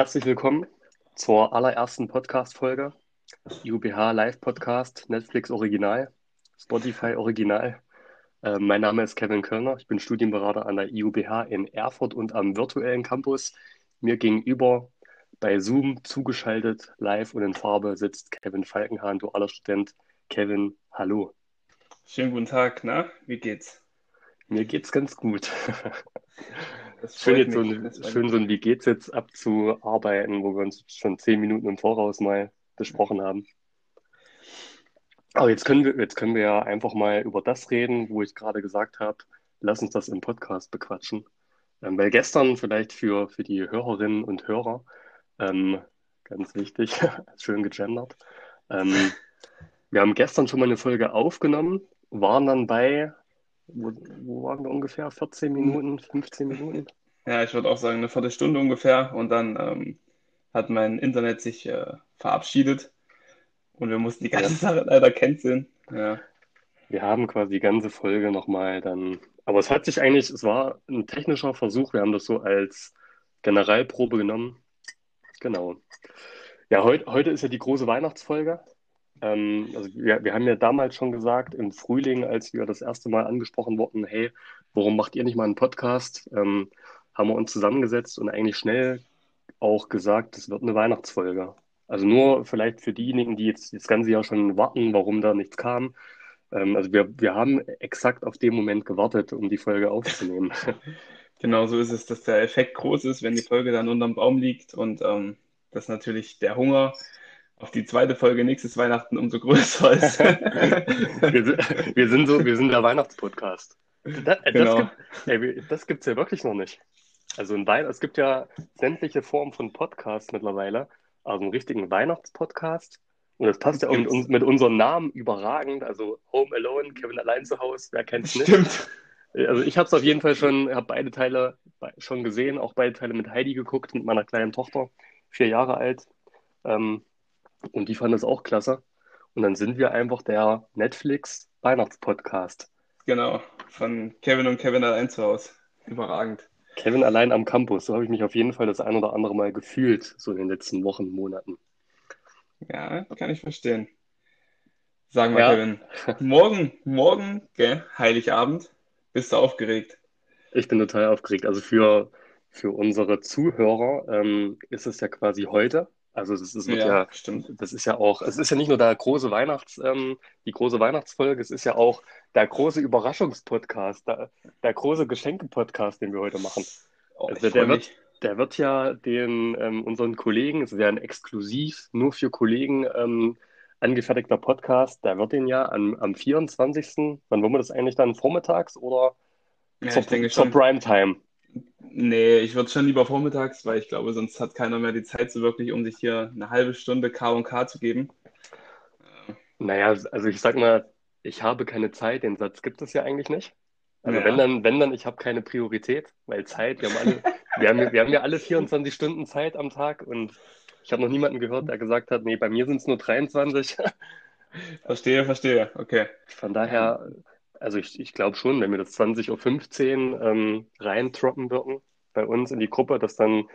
Herzlich willkommen zur allerersten Podcast-Folge. UBH Live Podcast, Netflix Original, Spotify Original. Äh, mein Name ist Kevin Kölner. Ich bin Studienberater an der IUBH in Erfurt und am virtuellen Campus. Mir gegenüber bei Zoom zugeschaltet, live und in Farbe sitzt Kevin Falkenhahn, dualer Student. Kevin, hallo. Schönen guten Tag, na, wie geht's? Mir geht's ganz gut. Schön, jetzt so ein, schön so ein Wie geht's jetzt abzuarbeiten, wo wir uns schon zehn Minuten im Voraus mal besprochen haben. Aber jetzt können wir, jetzt können wir ja einfach mal über das reden, wo ich gerade gesagt habe, lass uns das im Podcast bequatschen. Ähm, weil gestern vielleicht für, für die Hörerinnen und Hörer, ähm, ganz wichtig, schön gegendert, ähm, wir haben gestern schon mal eine Folge aufgenommen, waren dann bei, wo, wo waren wir ungefähr? 14 Minuten, 15 Minuten? Ja, ich würde auch sagen, eine Viertelstunde ungefähr. Und dann ähm, hat mein Internet sich äh, verabschiedet und wir mussten die ganze ja. Sache leider canceln. Ja. Wir haben quasi die ganze Folge nochmal dann. Aber es hat sich eigentlich, es war ein technischer Versuch. Wir haben das so als Generalprobe genommen. Genau. Ja, heut, heute ist ja die große Weihnachtsfolge. Ähm, also wir, wir haben ja damals schon gesagt, im Frühling, als wir das erste Mal angesprochen wurden, hey, warum macht ihr nicht mal einen Podcast? Ähm, haben wir uns zusammengesetzt und eigentlich schnell auch gesagt, es wird eine Weihnachtsfolge. Also nur vielleicht für diejenigen, die jetzt das ganze Jahr schon warten, warum da nichts kam. Ähm, also wir, wir haben exakt auf den Moment gewartet, um die Folge aufzunehmen. Genau so ist es, dass der Effekt groß ist, wenn die Folge dann unterm Baum liegt und ähm, dass natürlich der Hunger auf die zweite Folge nächstes Weihnachten umso größer ist. wir, sind, wir, sind so, wir sind der Weihnachtspodcast. Das, genau. das gibt es ja wirklich noch nicht. Also ein Wein, es gibt ja sämtliche Formen von Podcasts mittlerweile. Also einen richtigen Weihnachtspodcast. Und das passt ja auch mit, mit unserem Namen überragend. Also Home Alone, Kevin allein zu Hause, wer kennt es nicht? Stimmt. Also ich habe es auf jeden Fall schon, habe beide Teile schon gesehen, auch beide Teile mit Heidi geguckt, mit meiner kleinen Tochter, vier Jahre alt. Ähm, und die fand es auch klasse. Und dann sind wir einfach der Netflix Weihnachtspodcast. Genau, von Kevin und Kevin allein zu Hause. Überragend. Kevin allein am Campus, so habe ich mich auf jeden Fall das ein oder andere Mal gefühlt, so in den letzten Wochen, Monaten. Ja, kann ich verstehen. Sagen wir, ja. Kevin. Morgen, morgen, gell, Heiligabend, bist du aufgeregt? Ich bin total aufgeregt. Also für, für unsere Zuhörer ähm, ist es ja quasi heute. Also das ist, ja, ja, stimmt. Das ist ja auch, es ist ja nicht nur der große Weihnachts, ähm, die große Weihnachtsfolge, es ist ja auch der große Überraschungspodcast, der, der große Geschenke-Podcast, den wir heute machen. Oh, also der wird, der wird ja den ähm, unseren Kollegen, es ist ja ein exklusiv nur für Kollegen ähm, angefertigter Podcast, der wird den ja am, am 24. Wann wollen wir das eigentlich dann vormittags oder ja, zur, zur Primetime? Nee, ich würde schon lieber vormittags, weil ich glaube, sonst hat keiner mehr die Zeit so wirklich, um sich hier eine halbe Stunde K und K zu geben. Naja, also ich sag mal, ich habe keine Zeit, den Satz gibt es ja eigentlich nicht. Also ja. wenn dann, wenn dann, ich habe keine Priorität, weil Zeit, wir haben alle, wir haben, wir haben ja alle 24 Stunden Zeit am Tag und ich habe noch niemanden gehört, der gesagt hat, nee, bei mir sind es nur 23. Verstehe, verstehe, okay. Von daher also ich, ich glaube schon, wenn wir das 20.15 Uhr ähm, reintroppen würden bei uns in die Gruppe, dass dann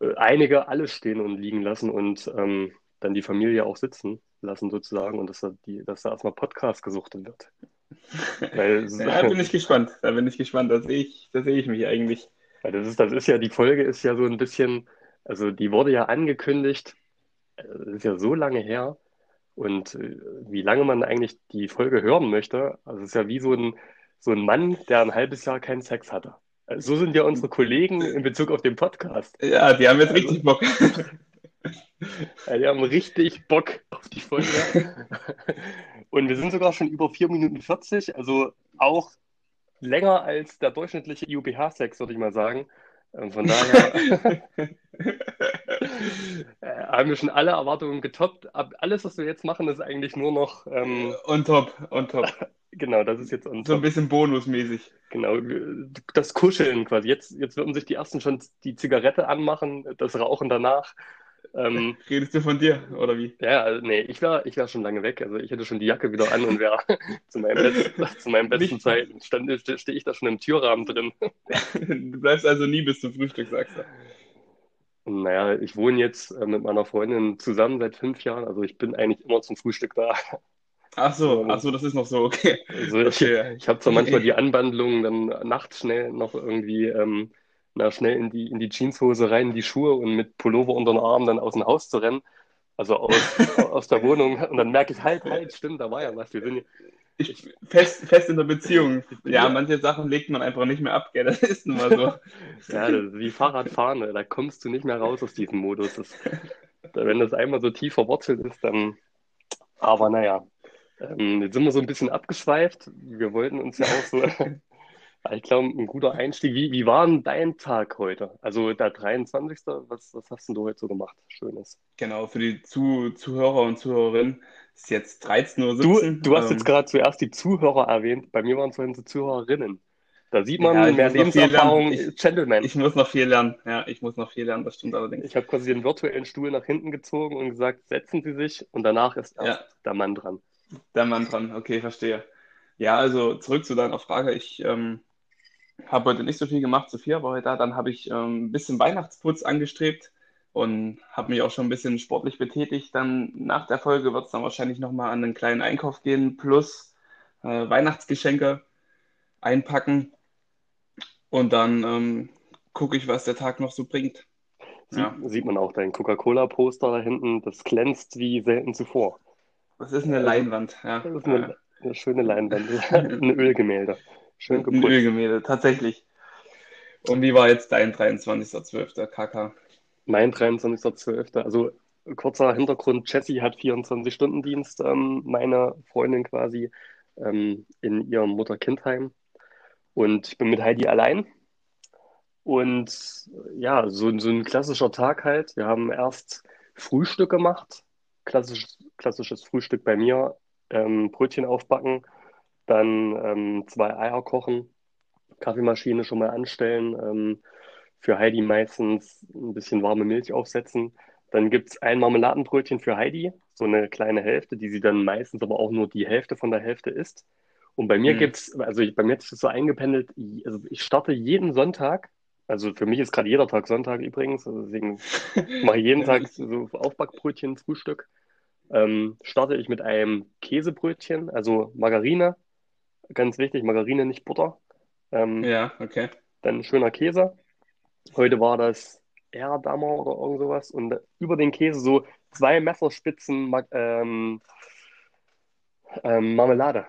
äh, einige alles stehen und liegen lassen und ähm, dann die Familie auch sitzen lassen sozusagen und dass da, die, dass da erstmal Podcast gesuchtet wird. Weil, ja, da bin ich gespannt. Da bin ich gespannt. Da sehe ich, da sehe ich mich eigentlich. Weil das ist, das ist ja, die Folge ist ja so ein bisschen, also die wurde ja angekündigt, äh, das ist ja so lange her, und äh, wie lange man eigentlich die Folge hören möchte, also es ist ja wie so ein, so ein Mann, der ein halbes Jahr keinen Sex hatte. Also so sind ja unsere Kollegen in Bezug auf den Podcast. Ja, die haben jetzt also, richtig Bock. Ja, die haben richtig Bock auf die Folge. Und wir sind sogar schon über 4 Minuten 40, also auch länger als der durchschnittliche UBH-Sex, würde ich mal sagen. Und von daher äh, haben wir schon alle Erwartungen getoppt. Alles, was wir jetzt machen, ist eigentlich nur noch ähm, on top, on top. genau, das ist jetzt on top. So ein bisschen bonusmäßig. Genau, das Kuscheln quasi. Jetzt, jetzt würden sich die ersten schon die Zigarette anmachen, das Rauchen danach. Ähm, Redest du von dir, oder wie? Ja, also, nee, ich wäre ich wär schon lange weg. Also ich hätte schon die Jacke wieder an und wäre zu, meinem zu meinem besten Zeiten stehe steh, ich da schon im Türrahmen drin. du bleibst also nie bis zum Frühstück, sagst du. Naja, ich wohne jetzt äh, mit meiner Freundin zusammen seit fünf Jahren, also ich bin eigentlich immer zum Frühstück da. Ach so, ach so, das ist noch so, okay. Also ich, Okay. ich habe zwar manchmal die Anwandlung, dann nachts schnell noch irgendwie, ähm, na, schnell in die, in die Jeanshose rein, in die Schuhe und mit Pullover unter den Armen dann aus dem Haus zu rennen, also aus, aus der Wohnung. Und dann merke ich, halt, halt, stimmt, da war ja was. Wir sind, Ich, fest, fest in der Beziehung. Ja, manche Sachen legt man einfach nicht mehr ab, gell? Das ist nun mal so. ja, das ist wie Fahrradfahren, ne? da kommst du nicht mehr raus aus diesem Modus. Das, wenn das einmal so tief verwurzelt ist, dann, aber naja. Ähm, jetzt sind wir so ein bisschen abgeschweift. Wir wollten uns ja auch so, ich glaube, ein guter Einstieg. Wie, wie war denn dein Tag heute? Also der 23. Was, was hast denn du heute so gemacht? Schönes. Genau, für die Zu Zuhörer und Zuhörerinnen ist jetzt 13.17 Uhr. Du, du hast jetzt Ähm, gerade zuerst die Zuhörer erwähnt. Bei mir waren es vorhin so Zuhörerinnen. Da sieht ja, man ich mehr. Lebenserfahrung, Ich, Gentleman. ich muss noch viel lernen. Ja, ich muss noch viel lernen, das stimmt allerdings. Ich habe quasi den virtuellen Stuhl nach hinten gezogen und gesagt, setzen Sie sich und danach ist Ja, erst der Mann dran. der Mann dran. Okay, verstehe. Ja, also zurück zu deiner Frage. Ich ähm, habe heute nicht so viel gemacht, Sophia war heute da. Dann habe ich ähm, ein bisschen Weihnachtsputz angestrebt und habe mich auch schon ein bisschen sportlich betätigt. Dann nach der Folge wird es dann wahrscheinlich nochmal an einen kleinen Einkauf gehen, plus äh, Weihnachtsgeschenke einpacken. Und dann ähm, gucke ich, was der Tag noch so bringt. Sieht, Ja, sieht man auch dein Coca-Cola-Poster da hinten, das glänzt wie selten zuvor. das ist eine Also, Leinwand. Ja, das ist eine, eine schöne Leinwand, ein Ölgemälde, schön Ein geputzt. Ölgemälde, tatsächlich. Und wie war jetzt dein 23.12. KK? Mein 23.12. Also kurzer Hintergrund, Jessie hat 24-Stunden-Dienst, ähm, meine Freundin quasi, ähm, in ihrem Mutter-Kind-Heim. Und ich bin mit Heidi allein. Und ja, so, so ein klassischer Tag halt. Wir haben erst Frühstück gemacht, klassisch, klassisches Frühstück bei mir, ähm, Brötchen aufbacken, dann ähm, zwei Eier kochen, Kaffeemaschine schon mal anstellen, ähm, für Heidi meistens ein bisschen warme Milch aufsetzen. Dann gibt es ein Marmeladenbrötchen für Heidi, so eine kleine Hälfte, die sie dann meistens aber auch nur die Hälfte von der Hälfte isst. Und bei mir Hm. gibt's, also ich, bei mir hat sich das so eingependelt, also ich starte jeden Sonntag, also für mich ist gerade jeder Tag Sonntag übrigens, also deswegen mache ich jeden Tag so Aufbackbrötchen, Frühstück. Ähm, starte ich mit einem Käsebrötchen, also Margarine, ganz wichtig, Margarine, nicht Butter. Ähm, Ja, okay. dann schöner Käse. Heute war das Erdammer oder irgend sowas. Und über den Käse so zwei Messerspitzen ähm, ähm, Marmelade.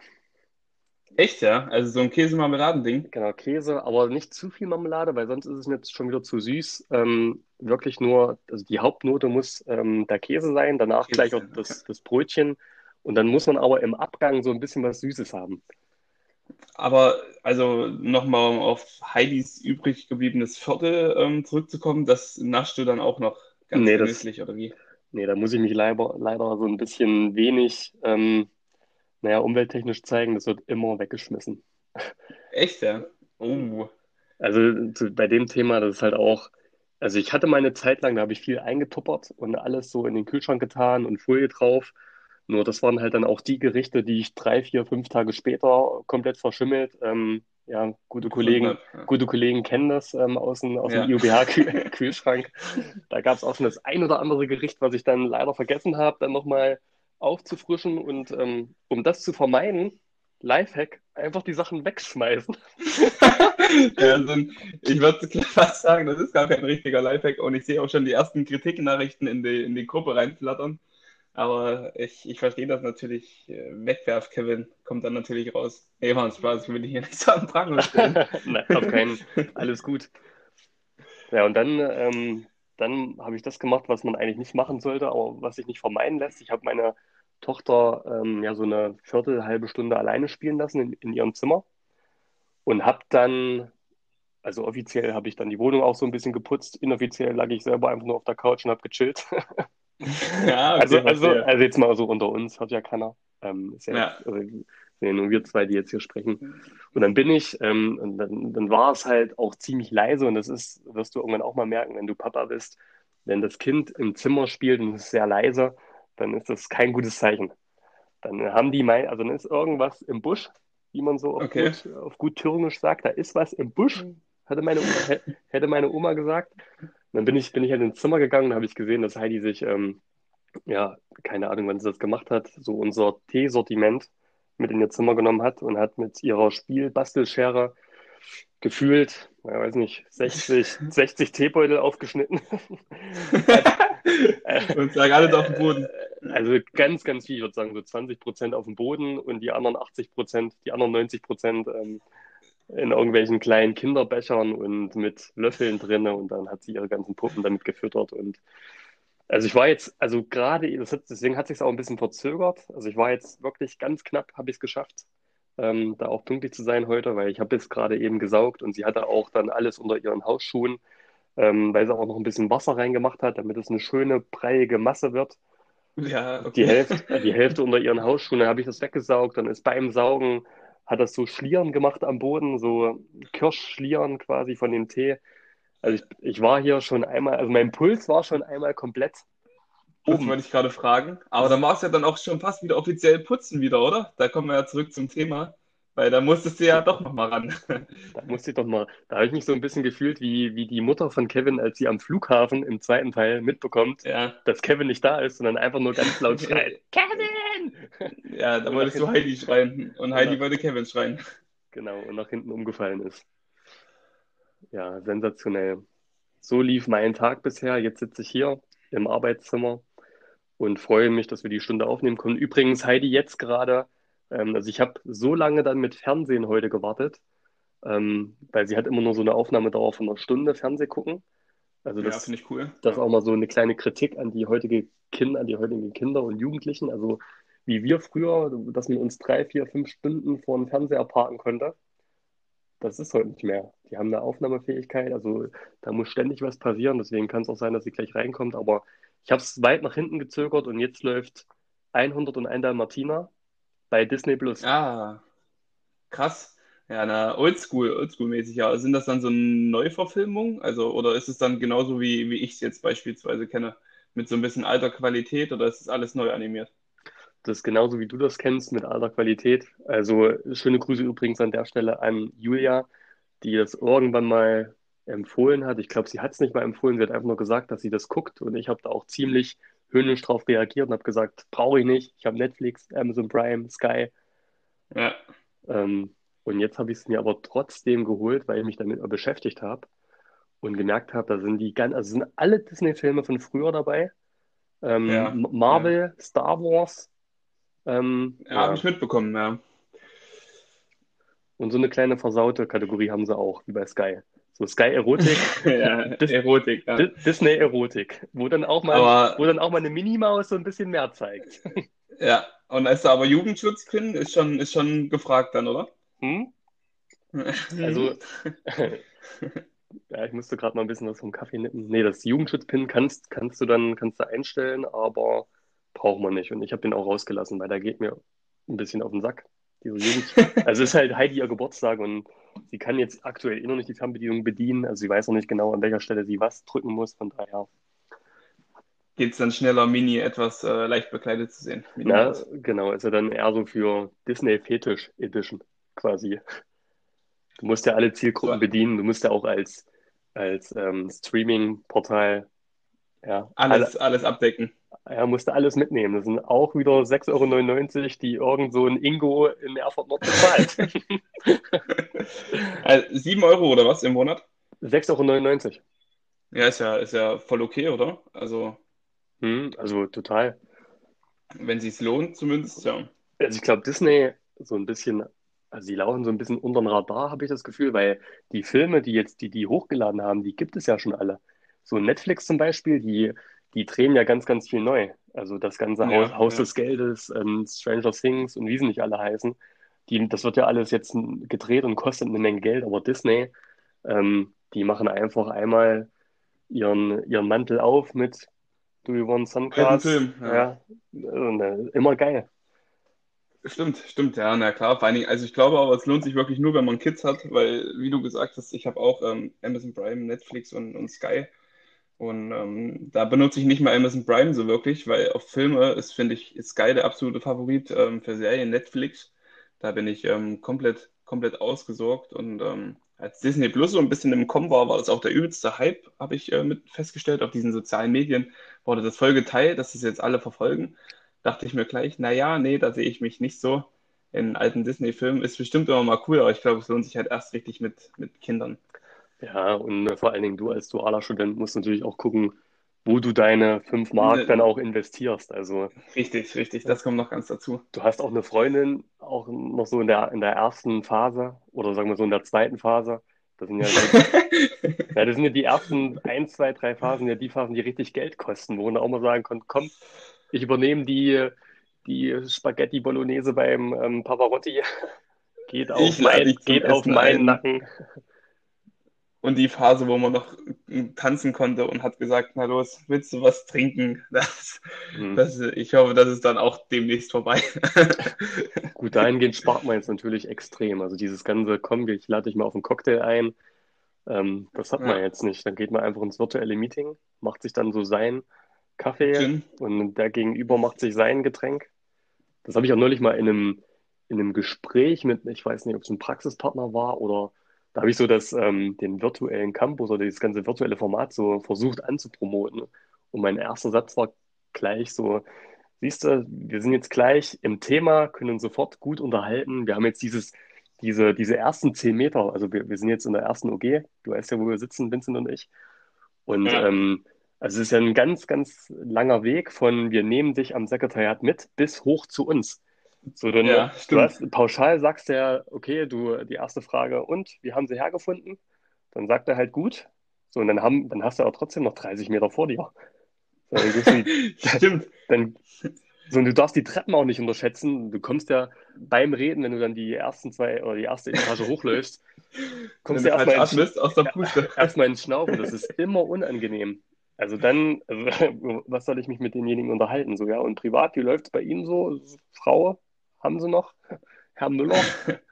Echt, ja? Also so ein Käse-Marmeladen-Ding? Genau, Käse, aber nicht zu viel Marmelade, weil sonst ist es mir jetzt schon wieder zu süß. Ähm, wirklich nur, also die Hauptnote muss ähm, der Käse sein, danach Käse gleich auch okay. das, das Brötchen. Und dann muss man aber im Abgang so ein bisschen was Süßes haben. Aber also nochmal um auf Heidis übrig gebliebenes Viertel ähm, zurückzukommen, das naschst du dann auch noch ganz Nee, genüsslich, oder wie? nee, da muss ich mich leider, leider so ein bisschen wenig, ähm, naja, umwelttechnisch zeigen. Das wird immer weggeschmissen. Echt, ja? Oh. Also zu, bei dem Thema, das ist halt auch, also ich hatte meine Zeit lang, da habe ich viel eingetuppert und alles so in den Kühlschrank getan und Folie drauf. Nur das waren halt dann auch die Gerichte, die ich drei, vier, fünf Tage später komplett verschimmelt. Ähm, ja, gute Kollegen, habe. Ja. gute Kollegen kennen das ähm, aus dem, aus dem Ja. IUBH-Kühlschrank. Da gab es auch schon das ein oder andere Gericht, was ich dann leider vergessen habe, dann nochmal aufzufrischen. Und ähm, um das zu vermeiden, Lifehack, einfach die Sachen wegschmeißen. Ja, so ein, ich würde fast sagen, das ist gar kein richtiger Lifehack und ich sehe auch schon die ersten Kritiknachrichten in die, in die Gruppe reinflattern. Aber ich, ich verstehe das natürlich. äh, Wegwerf, Kevin, kommt dann natürlich raus. Nee, war ein Spaß, ich will dich hier nicht so am Pranger stellen. Nein, auf keinen, alles gut. Ja, und dann, ähm, dann habe ich das gemacht, was man eigentlich nicht machen sollte, aber was sich nicht vermeiden lässt. Ich habe meine Tochter ähm, ja so eine Viertel, halbe Stunde alleine spielen lassen in, in ihrem Zimmer und habe dann, also offiziell habe ich dann die Wohnung auch so ein bisschen geputzt, inoffiziell lag ich selber einfach nur auf der Couch und habe gechillt. Ja, Also, okay, also, also jetzt mal so unter uns, hört ja keiner. Ähm, ist ja Ja. jetzt, also, sind nur wir zwei, die jetzt hier sprechen. Und dann bin ich, ähm, und dann, dann war es halt auch ziemlich leise und das ist, wirst du irgendwann auch mal merken, wenn du Papa bist, wenn das Kind im Zimmer spielt und es ist sehr leise, dann ist das kein gutes Zeichen. Dann haben die mein, also dann ist irgendwas im Busch, wie man so auf Okay. gut, auf gut Thüringisch sagt, da ist was im Busch, hätte meine Oma, hä- hätte meine Oma gesagt. Dann bin ich, bin ich halt ins Zimmer gegangen und habe ich gesehen, dass Heidi sich, ähm, ja, keine Ahnung, wann sie das gemacht hat, so unser Teesortiment mit in ihr Zimmer genommen hat und hat mit ihrer Spielbastelschere gefühlt, ich weiß nicht, 60, 60 Teebeutel aufgeschnitten. und lag alles auf dem Boden. Also ganz, ganz viel, ich würde sagen, so 20 Prozent auf dem Boden und die anderen 80 Prozent, die anderen 90 Prozent ähm, in irgendwelchen kleinen Kinderbechern und mit Löffeln drin und dann hat sie ihre ganzen Puppen damit gefüttert und also ich war jetzt, also gerade, deswegen hat sich auch ein bisschen verzögert. Also ich war jetzt wirklich ganz knapp, habe ich es geschafft, ähm, da auch pünktlich zu sein heute, weil ich habe jetzt gerade eben gesaugt und sie hatte auch dann alles unter ihren Hausschuhen, ähm, weil sie auch noch ein bisschen Wasser reingemacht hat, damit es eine schöne, breiige Masse wird. Ja, okay. Die Hälfte, die Hälfte unter ihren Hausschuhen, dann habe ich das weggesaugt, dann ist beim Saugen hat das so Schlieren gemacht am Boden, so Kirschschlieren quasi von dem Tee. Also ich, ich war hier schon einmal, also mein Puls war schon einmal komplett Das wollte ich gerade fragen. Aber da war es ja dann auch schon fast wieder offiziell putzen wieder, oder? Da kommen wir ja zurück zum Thema. Weil da musstest du ja doch nochmal ran. Da musste ich doch mal, da habe ich mich so ein bisschen gefühlt wie, wie die Mutter von Kevin, als sie am Flughafen im zweiten Teil mitbekommt, Ja, dass Kevin nicht da ist, sondern einfach nur ganz laut schreit. Kevin! ja, da wolltest du Heidi schreien und Heidi Ja. wollte Kevin schreien. Genau, und nach hinten umgefallen ist. Ja, sensationell. So lief mein Tag bisher. Jetzt sitze ich hier im Arbeitszimmer und freue mich, dass wir die Stunde aufnehmen können. Übrigens, Heidi, jetzt gerade, ähm, also ich habe so lange dann mit Fernsehen heute gewartet, ähm, weil sie hat immer nur so eine Aufnahmedauer von einer Stunde Fernseh gucken. Also Ja, das, finde ich cool. das ist auch mal so eine kleine Kritik an die heutige Kinder, an die heutigen Kinder und Jugendlichen. Also wie wir früher, dass man uns drei, vier, fünf Stunden vor dem Fernseher parken konnte. Das ist heute nicht mehr. Die haben eine Aufnahmefähigkeit, also da muss ständig was passieren. Deswegen kann es auch sein, dass sie gleich reinkommt. Aber ich habe es weit nach hinten gezögert und jetzt läuft 101 Dalmatiner bei Disney Plus. Ah, krass. Ja, na, Oldschool, Oldschool-mäßig, ja. Sind das dann so Neuverfilmungen? Also, oder ist es dann genauso wie, wie ich es jetzt beispielsweise kenne, mit so ein bisschen alter Qualität oder ist es alles neu animiert? Das ist genauso wie du das kennst mit alter Qualität. Also schöne Grüße übrigens an der Stelle an Julia, die das irgendwann mal empfohlen hat. Ich glaube, sie hat es nicht mal empfohlen, sie hat einfach nur gesagt, dass sie das guckt und ich habe da auch ziemlich höhnisch drauf reagiert und habe gesagt, brauche ich nicht. Ich habe Netflix, Amazon Prime, Sky. Ja, Ähm, und jetzt habe ich es mir aber trotzdem geholt, weil ich mich damit beschäftigt habe und gemerkt habe, da sind die ganz, also sind alle Disney-Filme von früher dabei. Ähm, ja, Marvel, Star Wars. Ähm, ja, habe ja. ich mitbekommen, ja. Und so eine kleine versaute Kategorie haben sie auch, wie bei Sky. So Sky Erotik, Ja, Dis Erotik, ja. Di- Disney Erotik, wo dann auch mal, Aber wo dann auch mal eine Minimaus so ein bisschen mehr zeigt. ja, und ist da aber Jugendschutz drin, ist schon, ist schon gefragt dann, oder? Hm? Also, ja, ich musste gerade mal ein bisschen was vom Kaffee nippen. Nee, das Jugendschutzpin kannst, kannst du dann kannst du einstellen, aber braucht man nicht. Und ich habe den auch rausgelassen, weil da geht mir ein bisschen auf den Sack. Diese Jugend. Also es ist halt Heidi ihr Geburtstag und sie kann jetzt aktuell eh noch nicht die Fernbedienung bedienen. Also sie weiß noch nicht genau, an welcher Stelle sie was drücken muss. Von daher, geht es dann schneller, Mini etwas äh, leicht bekleidet zu sehen. Mini na, genau, ist ja dann eher so für Disney Fetish Edition quasi. Du musst ja alle Zielgruppen So, bedienen. Du musst ja auch als, als ähm, Streaming-Portal ja, alle, alles, alles abdecken. Er musste alles mitnehmen. Das sind auch wieder 6,99 Euro, die irgend so ein Ingo in Erfurt Nord bezahlt. Also 7 Euro oder was im Monat? 6,99 Euro. Ja, ist ja, ist ja voll okay, oder? Also, Hm, also total. wenn sich's lohnt, zumindest, ja. Also ich glaube, Disney so ein bisschen, also die laufen so ein bisschen unter den Radar, habe ich das Gefühl, weil die Filme, die jetzt, die die hochgeladen haben, die gibt es ja schon alle. So Netflix zum Beispiel, die, die drehen ja ganz, ganz viel neu. Also das ganze Haus, Ja, Haus ja. des Geldes, ähm, Stranger Things und wie sie nicht alle heißen. Die, das wird ja alles jetzt gedreht und kostet eine Menge Geld, aber Disney, ähm, die machen einfach einmal ihren, ihren Mantel auf mit Do You Want Cards? Film, ja. Ja, und, äh, immer geil. Stimmt, stimmt, ja, na klar. Vor allen Dingen, also ich glaube aber, es lohnt sich wirklich nur, wenn man Kids hat, weil, wie du gesagt hast, ich habe auch ähm, Amazon Prime, Netflix und, und Sky. Und ähm, da benutze ich nicht mal Amazon Prime so wirklich, weil auf Filme ist, finde ich, ist Sky der absolute Favorit ähm, für Serien, Netflix. Da bin ich ähm, komplett, komplett ausgesorgt und ähm, als Disney Plus so ein bisschen im Kommen war, war das auch der übelste Hype, habe ich äh, mit festgestellt. Auf diesen sozialen Medien wurde das voll geteilt, dass das jetzt alle verfolgen. Dachte ich mir gleich, naja, nee, da sehe ich mich nicht so. In alten Disney-Filmen ist bestimmt immer mal cool, aber ich glaube, es lohnt sich halt erst richtig mit, mit Kindern. Ja, und äh, vor allen Dingen du als dualer Student musst natürlich auch gucken, wo du deine 5 Mark Ne, dann auch investierst. Also Richtig, richtig, das kommt noch ganz dazu. du hast auch eine Freundin, auch noch so in der, in der ersten Phase oder sagen wir so in der zweiten Phase. Das sind ja, die, ja, das sind ja die ersten 1, 2, 3 Phasen, ja die Phasen, die richtig Geld kosten, wo man auch mal sagen kann, komm, ich übernehme die, die Spaghetti Bolognese beim ähm, Pavarotti. Geht auf, Ich mein, geht auf meinen ein. Nacken. Und die Phase, wo man noch äh, tanzen konnte und hat gesagt, na los, willst du was trinken? Das, Hm. das, ich hoffe, das ist dann auch demnächst vorbei. Gut, dahingehend spart man jetzt natürlich extrem. Also dieses ganze, komm, ich lade dich mal auf einen Cocktail ein, ähm, das hat man Ja. jetzt nicht. Dann geht man einfach ins virtuelle Meeting, macht sich dann so sein Kaffee Gin. und der Gegenüber macht sich sein Getränk. Das habe ich auch neulich mal in einem, in einem Gespräch mit, ich weiß nicht, ob es ein Praxispartner war oder da habe ich so das, ähm, den virtuellen Campus oder dieses ganze virtuelle Format so versucht anzupromoten. Und mein erster Satz war gleich so, siehst du, wir sind jetzt gleich im Thema, können uns sofort gut unterhalten. Wir haben jetzt dieses, diese, diese ersten zehn Meter, also wir, wir sind jetzt in der ersten OG, du weißt ja, wo wir sitzen, Vincent und ich. Und Ja. ähm, also es ist ja ein ganz, ganz langer Weg von wir nehmen dich am Sekretariat mit bis hoch zu uns. So, dann, Ja, du stimmt. hast, pauschal sagst du ja, okay, du, die erste Frage, und wie haben sie hergefunden? Dann sagt er halt gut. So, und dann haben, dann hast du aber trotzdem noch 30 Meter vor dir. So, dann du, Stimmt. dann, so, und du darfst die Treppen auch nicht unterschätzen. Du kommst ja beim Reden, wenn du dann die ersten zwei oder die erste Etage hochläufst, kommst du du falsch erstmal ins, atmest aus der Puste. ins Schnaufen. Das ist immer unangenehm. Also dann, also, was soll ich mich mit denjenigen unterhalten? So, ja, und privat, wie läuft es bei Ihnen so? Frau, haben Sie noch? Herr Müller?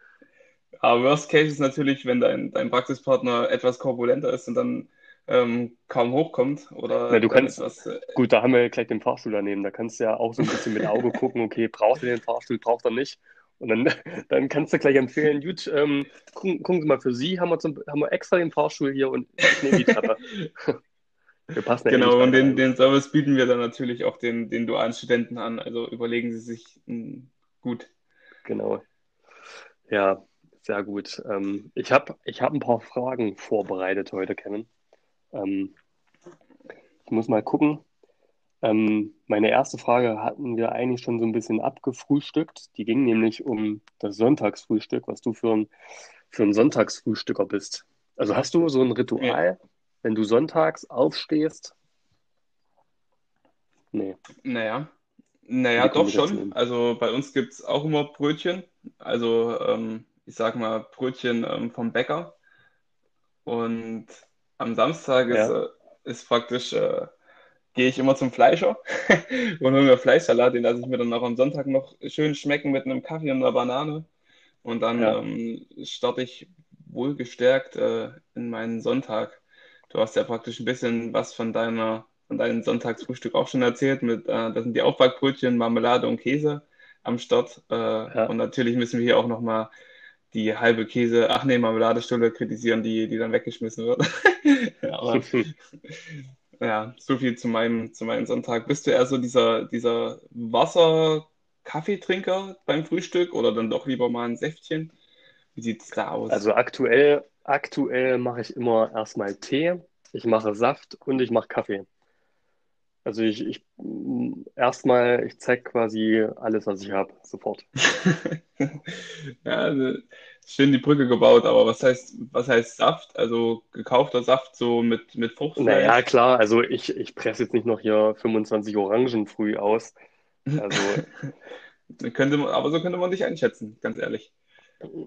Aber Worst Case ist natürlich, wenn dein, dein Praxispartner etwas korpulenter ist und dann ähm, kaum hochkommt oder Na, du kannst- etwas. Äh, Gut, da haben wir gleich den Fahrstuhl daneben. Da kannst du ja auch so ein bisschen mit Auge gucken, okay, braucht er den Fahrstuhl, braucht er nicht. Und dann, dann kannst du gleich empfehlen, gut, ähm, gucken, gucken Sie mal, für Sie haben wir, zum, haben wir extra den Fahrstuhl hier und ich nehme die Treppe. Wir passen ja eh genau, nicht und den, den Service bieten wir dann natürlich auch den, den dualen Studenten an. Also überlegen Sie sich mh, gut. Genau. Ja, sehr gut. Ähm, ich habe ich hab ein paar Fragen vorbereitet heute, Kevin. Ähm, ich muss mal gucken. Ähm, meine erste Frage hatten wir eigentlich schon so ein bisschen abgefrühstückt. Die ging nämlich um das Sonntagsfrühstück, was du für ein, für ein Sonntagsfrühstücker bist. Also hast du so ein Ritual, wenn du sonntags aufstehst? Nee. Naja, naja, doch schon. Also bei uns gibt es auch immer Brötchen. Also ähm, ich sag mal Brötchen ähm, vom Bäcker. Und am Samstag ist, Ja. äh, ist praktisch, äh, gehe ich immer zum Fleischer und hole mir Fleischsalat. Den lasse ich mir dann auch am Sonntag noch schön schmecken mit einem Kaffee und einer Banane. Und dann Ja. ähm, starte ich wohlgestärkt äh, in meinen Sonntag. Du hast ja praktisch ein bisschen was von deiner, von deinem Sonntagsfrühstück auch schon erzählt. Mit, äh, das sind die Aufbackbrötchen, Marmelade und Käse am Start. Äh, Und natürlich müssen wir hier auch nochmal die halbe Käse, ach nee, Marmeladestulle kritisieren, die, die dann weggeschmissen wird. Aber ja, so viel zu meinem, zu meinem Sonntag. Bist du eher so dieser, dieser Wasser-Kaffeetrinker beim Frühstück oder dann doch lieber mal ein Säftchen? Wie sieht es da aus? Also aktuell, aktuell mache ich immer erstmal Tee, ich mache Saft und ich mache Kaffee. Also ich, ich erstmal, ich zeige quasi alles, was ich habe, sofort. Ja, also, schön die Brücke gebaut, aber was heißt, was heißt Saft? Also gekaufter Saft so mit, mit Fruchtfleisch? Naja, klar, also ich, ich presse jetzt nicht noch hier 25 Orangen früh aus. Also Könnte man, aber so könnte man dich einschätzen, ganz ehrlich.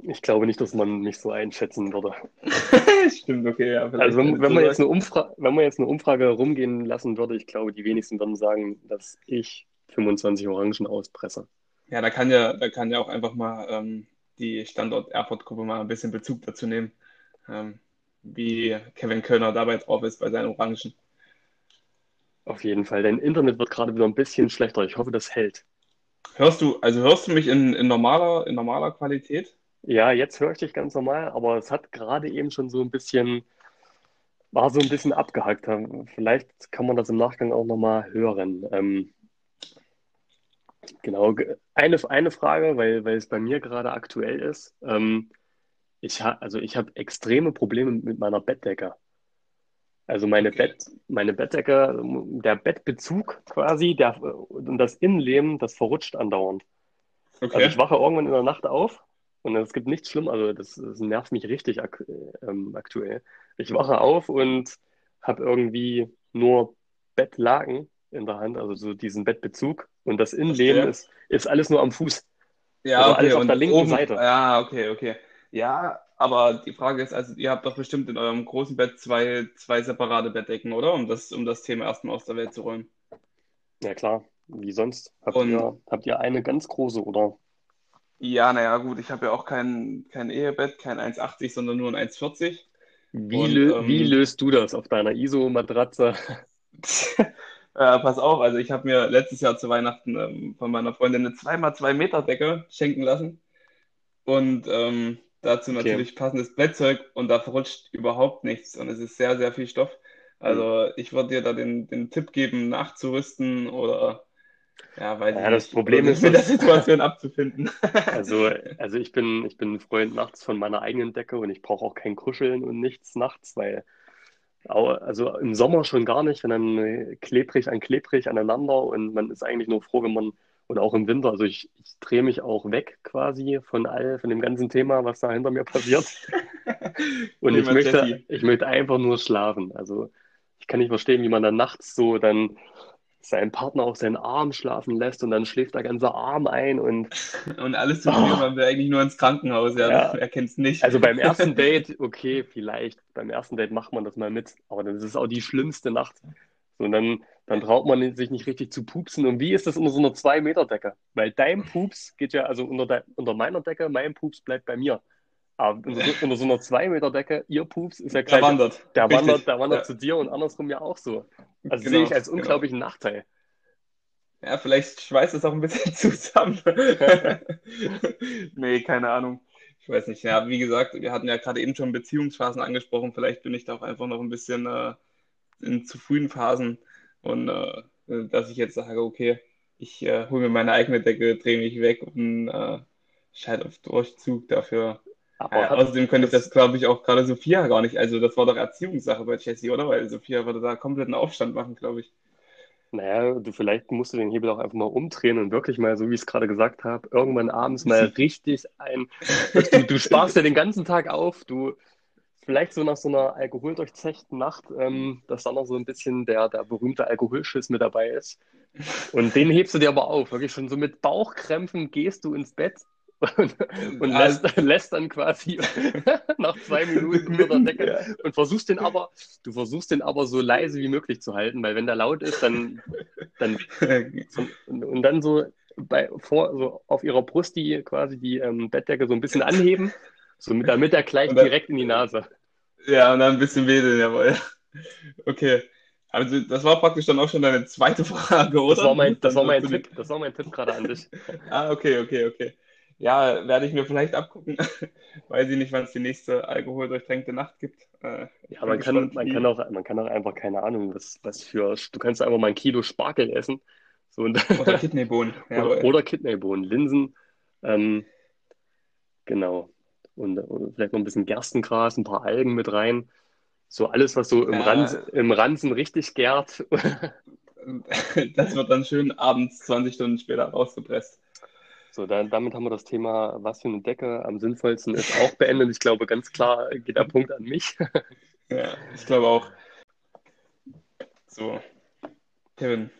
Ich glaube nicht, dass man mich so einschätzen würde. Stimmt, okay, ja, Also wenn, wenn man jetzt eine Umfrage, wenn man jetzt eine Umfrage rumgehen lassen würde, ich glaube, die wenigsten würden sagen, dass ich 25 Orangen auspresse. Ja, da kann ja, da kann ja auch einfach mal ähm, die Standort-Airport-Gruppe mal ein bisschen Bezug dazu nehmen, ähm, wie Kevin Kölner dabei drauf ist bei seinen Orangen. Auf jeden Fall. Dein Internet wird gerade wieder ein bisschen schlechter. Ich hoffe, das hält. Hörst du, also hörst du mich in, in normaler, in normaler Qualität? Ja, jetzt höre ich dich ganz normal, aber es hat gerade eben schon so ein bisschen, war so ein bisschen abgehackt. Vielleicht kann man das im Nachgang auch nochmal hören. Ähm, genau, eine, eine Frage, weil, weil es bei mir gerade aktuell ist. Ähm, ich ha, also ich habe extreme Probleme mit meiner Bettdecke. Also meine Bett, meine Bettdecke, der Bettbezug quasi, der, und das Innenleben, das verrutscht andauernd. Also ich okay, wache irgendwann in der Nacht auf und es gibt nichts schlimm, also das, das nervt mich richtig ak ähm, aktuell. Ich wache auf und habe irgendwie nur Bettlaken in der Hand, also so diesen Bettbezug und das Innenleben verstehe. ist, ist alles nur am Fuß Ja, oder okay, alles auf der linken oben, Seite. ja, okay, okay. Ja, aber die Frage ist, also ihr habt doch bestimmt in eurem großen Bett zwei, zwei separate Bettdecken, oder? Um das, um das Thema erstmal aus der Welt zu räumen. Ja klar, wie sonst? Habt Und ihr, habt ihr eine ganz große oder? Ja, naja, gut, ich habe ja auch kein, kein Ehebett, kein 1,80, sondern nur ein 1,40. Wie, Und lö wie ähm, löst du das auf deiner ISO-Matratze? äh, pass auf, also ich habe mir letztes Jahr zu Weihnachten ähm, von meiner Freundin eine 2 mal 2 Meter Decke schenken lassen. Und ähm, dazu Okay. natürlich passendes Bettzeug und da verrutscht überhaupt nichts und es ist sehr, sehr viel Stoff. Hm. Also ich würde dir da den, den Tipp geben, nachzurüsten oder, ja, ich Ja, das Problem sich ist, mit der Situation abzufinden. Also, also ich bin, ich bin ein Freund nachts von meiner eigenen Decke und ich brauche auch kein Kuscheln und nichts nachts, weil also im Sommer schon gar nicht, wenn dann äh, klebrig an klebrig aneinander und man ist eigentlich nur froh, wenn man, oder auch im Winter, also ich, ich drehe mich auch weg quasi von all, von dem ganzen Thema, was da hinter mir passiert und ich möchte, ich möchte einfach nur schlafen. Also ich kann nicht verstehen, wie man dann nachts so dann seinen Partner auf seinen Arm schlafen lässt und dann schläft der ganze Arm ein und Und alles zu früh, oh, man will eigentlich nur ins Krankenhaus, ja, ja, wer kennt's nicht? Also beim ersten Date, okay, vielleicht. Beim ersten Date macht man das mal mit. Aber das ist auch die schlimmste Nacht. So, und dann, dann traut man sich nicht richtig zu pupsen. Und wie ist das unter so einer zwei meter decke Weil dein Pups geht ja, also unter, de, unter meiner Decke, mein Pups bleibt bei mir. Aber unter, so- unter so einer zwei meter decke ihr Pups ist ja gleich, wandert, der wandert, der wandert Ja, zu dir und andersrum ja auch so. Also sehe ich genau, als genau. unglaublichen Nachteil. Ja, vielleicht schweißt es auch ein bisschen zusammen. Nee, keine Ahnung. Ich weiß nicht. Ja, wie gesagt, wir hatten ja gerade eben schon Beziehungsphasen angesprochen. Vielleicht bin ich da auch einfach noch ein bisschen äh, in zu frühen Phasen und äh, dass ich jetzt sage, okay, ich äh, hole mir meine eigene Decke, drehe mich weg und äh, schalte auf Durchzug dafür. Aber hat außerdem könnte ich das, glaube ich, auch gerade Sophia gar nicht. Also das war doch Erziehungssache bei Jessie, oder? Weil Sophia würde da kompletten Aufstand machen, glaube ich. Naja, du vielleicht musst du den Hebel auch einfach mal umdrehen und wirklich mal, so wie ich es gerade gesagt habe, irgendwann abends mal richtig ein. Du, du sparst ja den ganzen Tag auf, du vielleicht so nach so einer alkoholdurchzechten Nacht, ähm, dass da noch so ein bisschen der, der berühmte Alkoholschiss mit dabei ist. Und den hebst du dir aber auf. Wirklich schon so mit Bauchkrämpfen gehst du ins Bett und, und lässt, lässt dann quasi nach zwei Minuten unter der Decke ja. und versuchst den aber, du versuchst den aber so leise wie möglich zu halten, weil wenn der laut ist, dann, dann und, und dann so bei, vor, so auf ihrer Brust die quasi die ähm, Bettdecke so ein bisschen anheben, so mit, damit er gleich dann, direkt in die Nase. ja, und dann ein bisschen wedeln, jawohl. Okay. Also das war praktisch dann auch schon deine zweite Frage, Das oder? war Du mein, das war mein. Tipp, das war mein Tipp gerade an dich. Ah, okay, okay, okay. Ja, werde ich mir vielleicht abgucken. Weiß ich nicht, wann es die nächste alkoholdurchtränkte Nacht gibt. Äh, Ja, man kann, man kann auch, man kann auch einfach keine Ahnung, was, was für, du kannst einfach mal ein Kilo Spargel essen, so und, Oder Kidneybohnen, oder, jawohl. oder Kidneybohnen, Linsen, ähm, genau. Und, und vielleicht noch ein bisschen Gerstengras, ein paar Algen mit rein. So alles, was so im Ja, im Ranzen richtig gärt. das wird dann schön abends 20 Stunden später rausgepresst. So, dann, damit haben wir das Thema, was für eine Decke am sinnvollsten ist, auch beendet. Ich glaube, ganz klar geht der Punkt an mich. Ja, ich glaube auch. So, Kevin,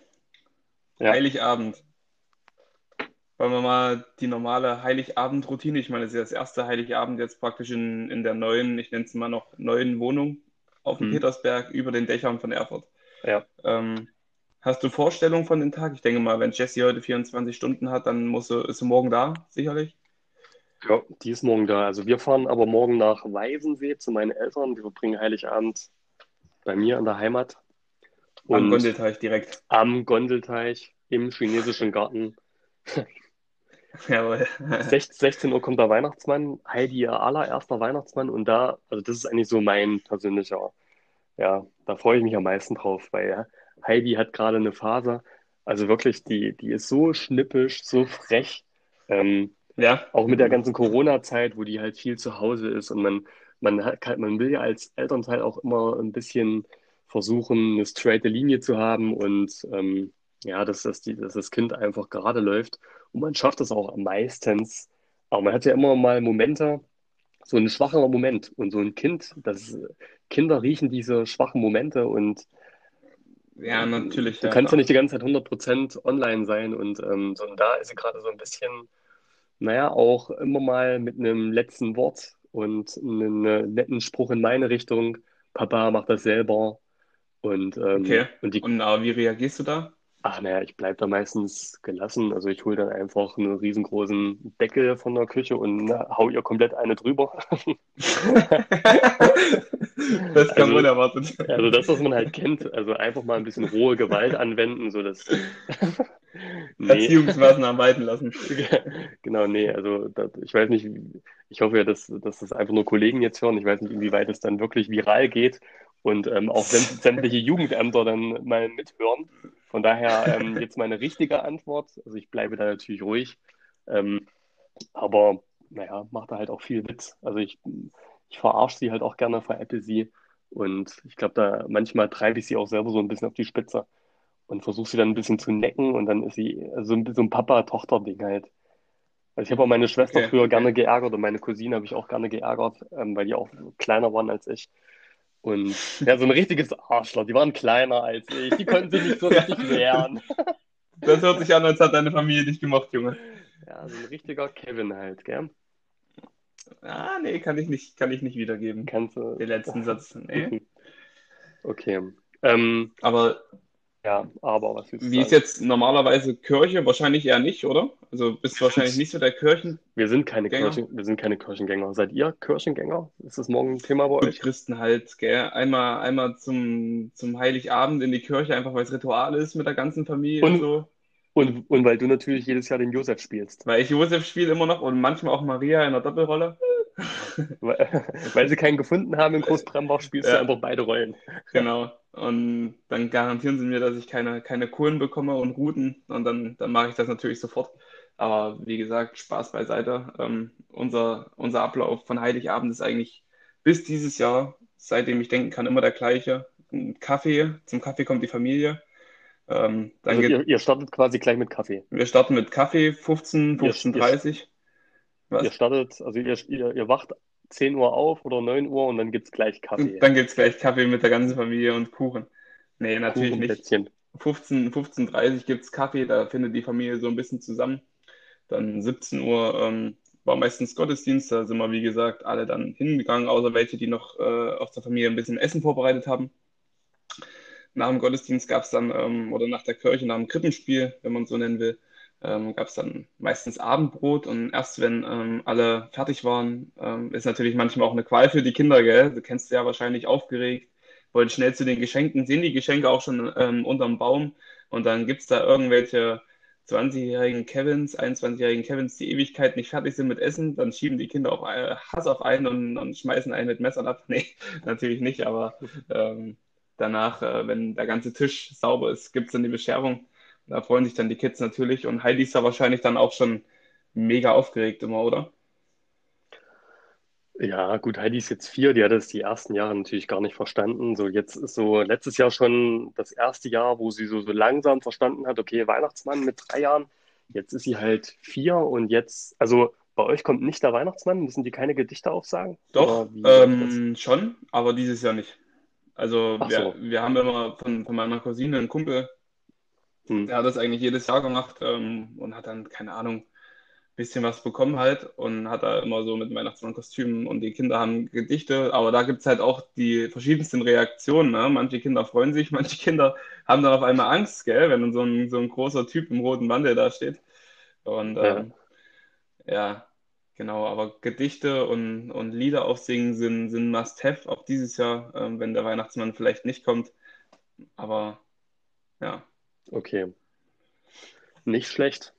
Ja, Heiligabend. Wollen wir mal die normale Heiligabend-Routine, ich meine, das ist ja das erste Heiligabend jetzt praktisch in, in der neuen, ich nenne es mal noch neuen Wohnung auf dem hm, Petersberg über den Dächern von Erfurt. ja. Ähm, hast du Vorstellungen von dem Tag? Ich denke mal, wenn Jessie heute 24 Stunden hat, dann muss sie, ist sie morgen da, sicherlich. Ja, die ist morgen da. Also wir fahren aber morgen nach Weißensee zu meinen Eltern. Wir verbringen Heiligabend bei mir in der Heimat Am und Gondelteich direkt. am Gondelteich im chinesischen Garten. Jawohl. 16 Uhr kommt der Weihnachtsmann, Heidi ihr allererster Weihnachtsmann und da, also das ist eigentlich so mein persönlicher, ja, da freue ich mich am meisten drauf, weil Heidi hat gerade eine Phase, also wirklich, die, die ist so schnippisch, so frech, ähm, Ja, auch mit der ganzen Corona-Zeit, wo die halt viel zu Hause ist und man, man hat, man will ja als Elternteil auch immer ein bisschen versuchen, eine straighte Linie zu haben und ähm, ja, dass, dass, die, dass das Kind einfach gerade läuft. Und man schafft das auch meistens. Aber man hat ja immer mal Momente, so ein schwacher Moment und so ein Kind, das Kinder riechen diese schwachen Momente und ja, natürlich, du ja, kannst ja nicht die ganze Zeit 100% online sein und ähm, so, und da ist sie gerade so ein bisschen naja, auch immer mal mit einem letzten Wort und einem netten Spruch in meine Richtung. Papa macht das selber. Und, ähm, Okay. und die, Und äh, wie reagierst du da? Ach naja, ich bleibe da meistens gelassen. Also ich hole dann einfach einen riesengroßen Deckel von der Küche und na, hau ihr komplett eine drüber. Das kam Also, unerwartet. also das, was man halt kennt. Also einfach mal ein bisschen rohe Gewalt anwenden, so dass. Nee. Erziehungsmaßnahmen walten lassen. Genau, nee, also das, ich weiß nicht, ich hoffe ja, dass, dass das einfach nur Kollegen jetzt hören. Ich weiß nicht, inwieweit es dann wirklich viral geht und ähm, auch sämt- sämtliche Jugendämter dann mal mithören. Von daher ähm, jetzt meine richtige Antwort. Also ich bleibe da natürlich ruhig, ähm, aber naja, macht da halt auch viel Witz. Also ich, ich verarsche sie halt auch gerne, veräpple sie und ich glaube, da manchmal treibe ich sie auch selber so ein bisschen auf die Spitze und versuche sie dann ein bisschen zu necken und dann ist sie so ein, so ein Papa-Tochter-Ding halt. Also ich habe auch meine Schwester Okay, früher gerne geärgert und meine Cousine habe ich auch gerne geärgert, ähm, weil die auch kleiner waren als ich. Und ja, so ein richtiges Arschloch. Die waren kleiner als ich. Die konnten sich nicht so richtig wehren. Das hört sich an, als hat deine Familie dich gemocht, Junge. Ja, so ein richtiger Kevin halt, gell? Ah, nee, kann ich nicht, kann ich nicht wiedergeben. Kannst du. Den letzten Satz. Nee. Okay. Ähm, Aber ja, aber was willst du wie ist sagen? jetzt normalerweise Kirche? Wahrscheinlich eher nicht, oder? Also bist du wahrscheinlich nicht so der Kirchengänger. Wir sind keine Gänger? Kirchen, wir sind keine Kirchengänger. Seid ihr Kirchengänger? Ist das morgen ein Thema bei euch? Christen halt, gell? Einmal, einmal zum, zum Heiligabend in die Kirche, einfach weil es Ritual ist mit der ganzen Familie und Und, so. und, und weil du natürlich jedes Jahr den Josef spielst. Weil ich Josef spiele immer noch und manchmal auch Maria in der Doppelrolle. Weil, weil sie keinen gefunden haben in Großbrembach, spielst du Ja. einfach beide Rollen. Genau. Und dann garantieren sie mir, dass ich keine, keine Kohlen bekomme und Routen. Und dann, dann mache ich das natürlich sofort. Aber wie gesagt, Spaß beiseite. Ähm, unser, unser Ablauf von Heiligabend ist eigentlich bis dieses Jahr, seitdem ich denken kann, immer der gleiche. Ein Kaffee, zum Kaffee kommt die Familie. Ähm, dann Also geht, ihr, ihr startet quasi gleich mit Kaffee. wir starten mit Kaffee, 15, Ihr, ihr, 15.30 ihr Was? startet, also ihr, ihr, ihr wacht 10 Uhr auf oder 9 Uhr und dann gibt es gleich Und Kaffee. dann gibt es gleich Kaffee mit der ganzen Familie und Kuchen. Nee, natürlich nicht. Plätzchen. 15, 15.30 gibt es Kaffee, da findet die Familie so ein bisschen zusammen. Dann 17 Uhr ähm, war meistens Gottesdienst, da sind wir, wie gesagt, alle dann hingegangen, außer welche, die noch äh, aus der Familie ein bisschen Essen vorbereitet haben. Nach dem Gottesdienst gab es dann, ähm, oder nach der Kirche, nach dem Krippenspiel, wenn man es so nennen will, ähm, gab es dann meistens Abendbrot und erst wenn ähm, alle fertig waren, ähm, ist natürlich manchmal auch eine Qual für die Kinder, gell? Du kennst ja wahrscheinlich aufgeregt, wollen schnell zu den Geschenken, sehen die Geschenke auch schon ähm, unterm Baum und dann gibt es da irgendwelche 20-jährigen Kevins, 21-jährigen Kevins, die Ewigkeit nicht fertig sind mit Essen, dann schieben die Kinder auch äh, Hass auf einen und, und schmeißen einen mit Messern ab. Nee, natürlich nicht, aber ähm, danach, äh, wenn der ganze Tisch sauber ist, gibt es dann die Bescherung. Da freuen sich dann die Kids natürlich und Heidi ist da wahrscheinlich dann auch schon mega aufgeregt immer, oder? Ja, gut, Heidi ist jetzt vier, die hat es die ersten Jahre natürlich gar nicht verstanden. So, jetzt ist so letztes Jahr schon das erste Jahr, wo sie so, so langsam verstanden hat, okay, Weihnachtsmann mit drei Jahren. Jetzt ist sie halt vier und jetzt, also bei euch kommt nicht der Weihnachtsmann, müssen die keine Gedichte aufsagen? Doch, das? ähm, schon, aber dieses Jahr nicht. Also wir, so. wir haben immer von, von meiner Cousine einen Kumpel, Hm. der hat das eigentlich jedes Jahr gemacht ähm, und hat dann, keine Ahnung, ein bisschen was bekommen halt und hat da immer so mit Weihnachtsmannkostümen und die Kinder haben Gedichte, aber da gibt es halt auch die verschiedensten Reaktionen. Ne? Manche Kinder freuen sich, manche Kinder haben dann auf einmal Angst, gell, wenn so ein, so ein großer Typ im roten Mantel da steht. Und Ja. ähm, ja, genau, aber Gedichte und, und Lieder aufsingen sind, sind Must-have, auch dieses Jahr, ähm, wenn der Weihnachtsmann vielleicht nicht kommt. Aber ja, Okay, nicht schlecht.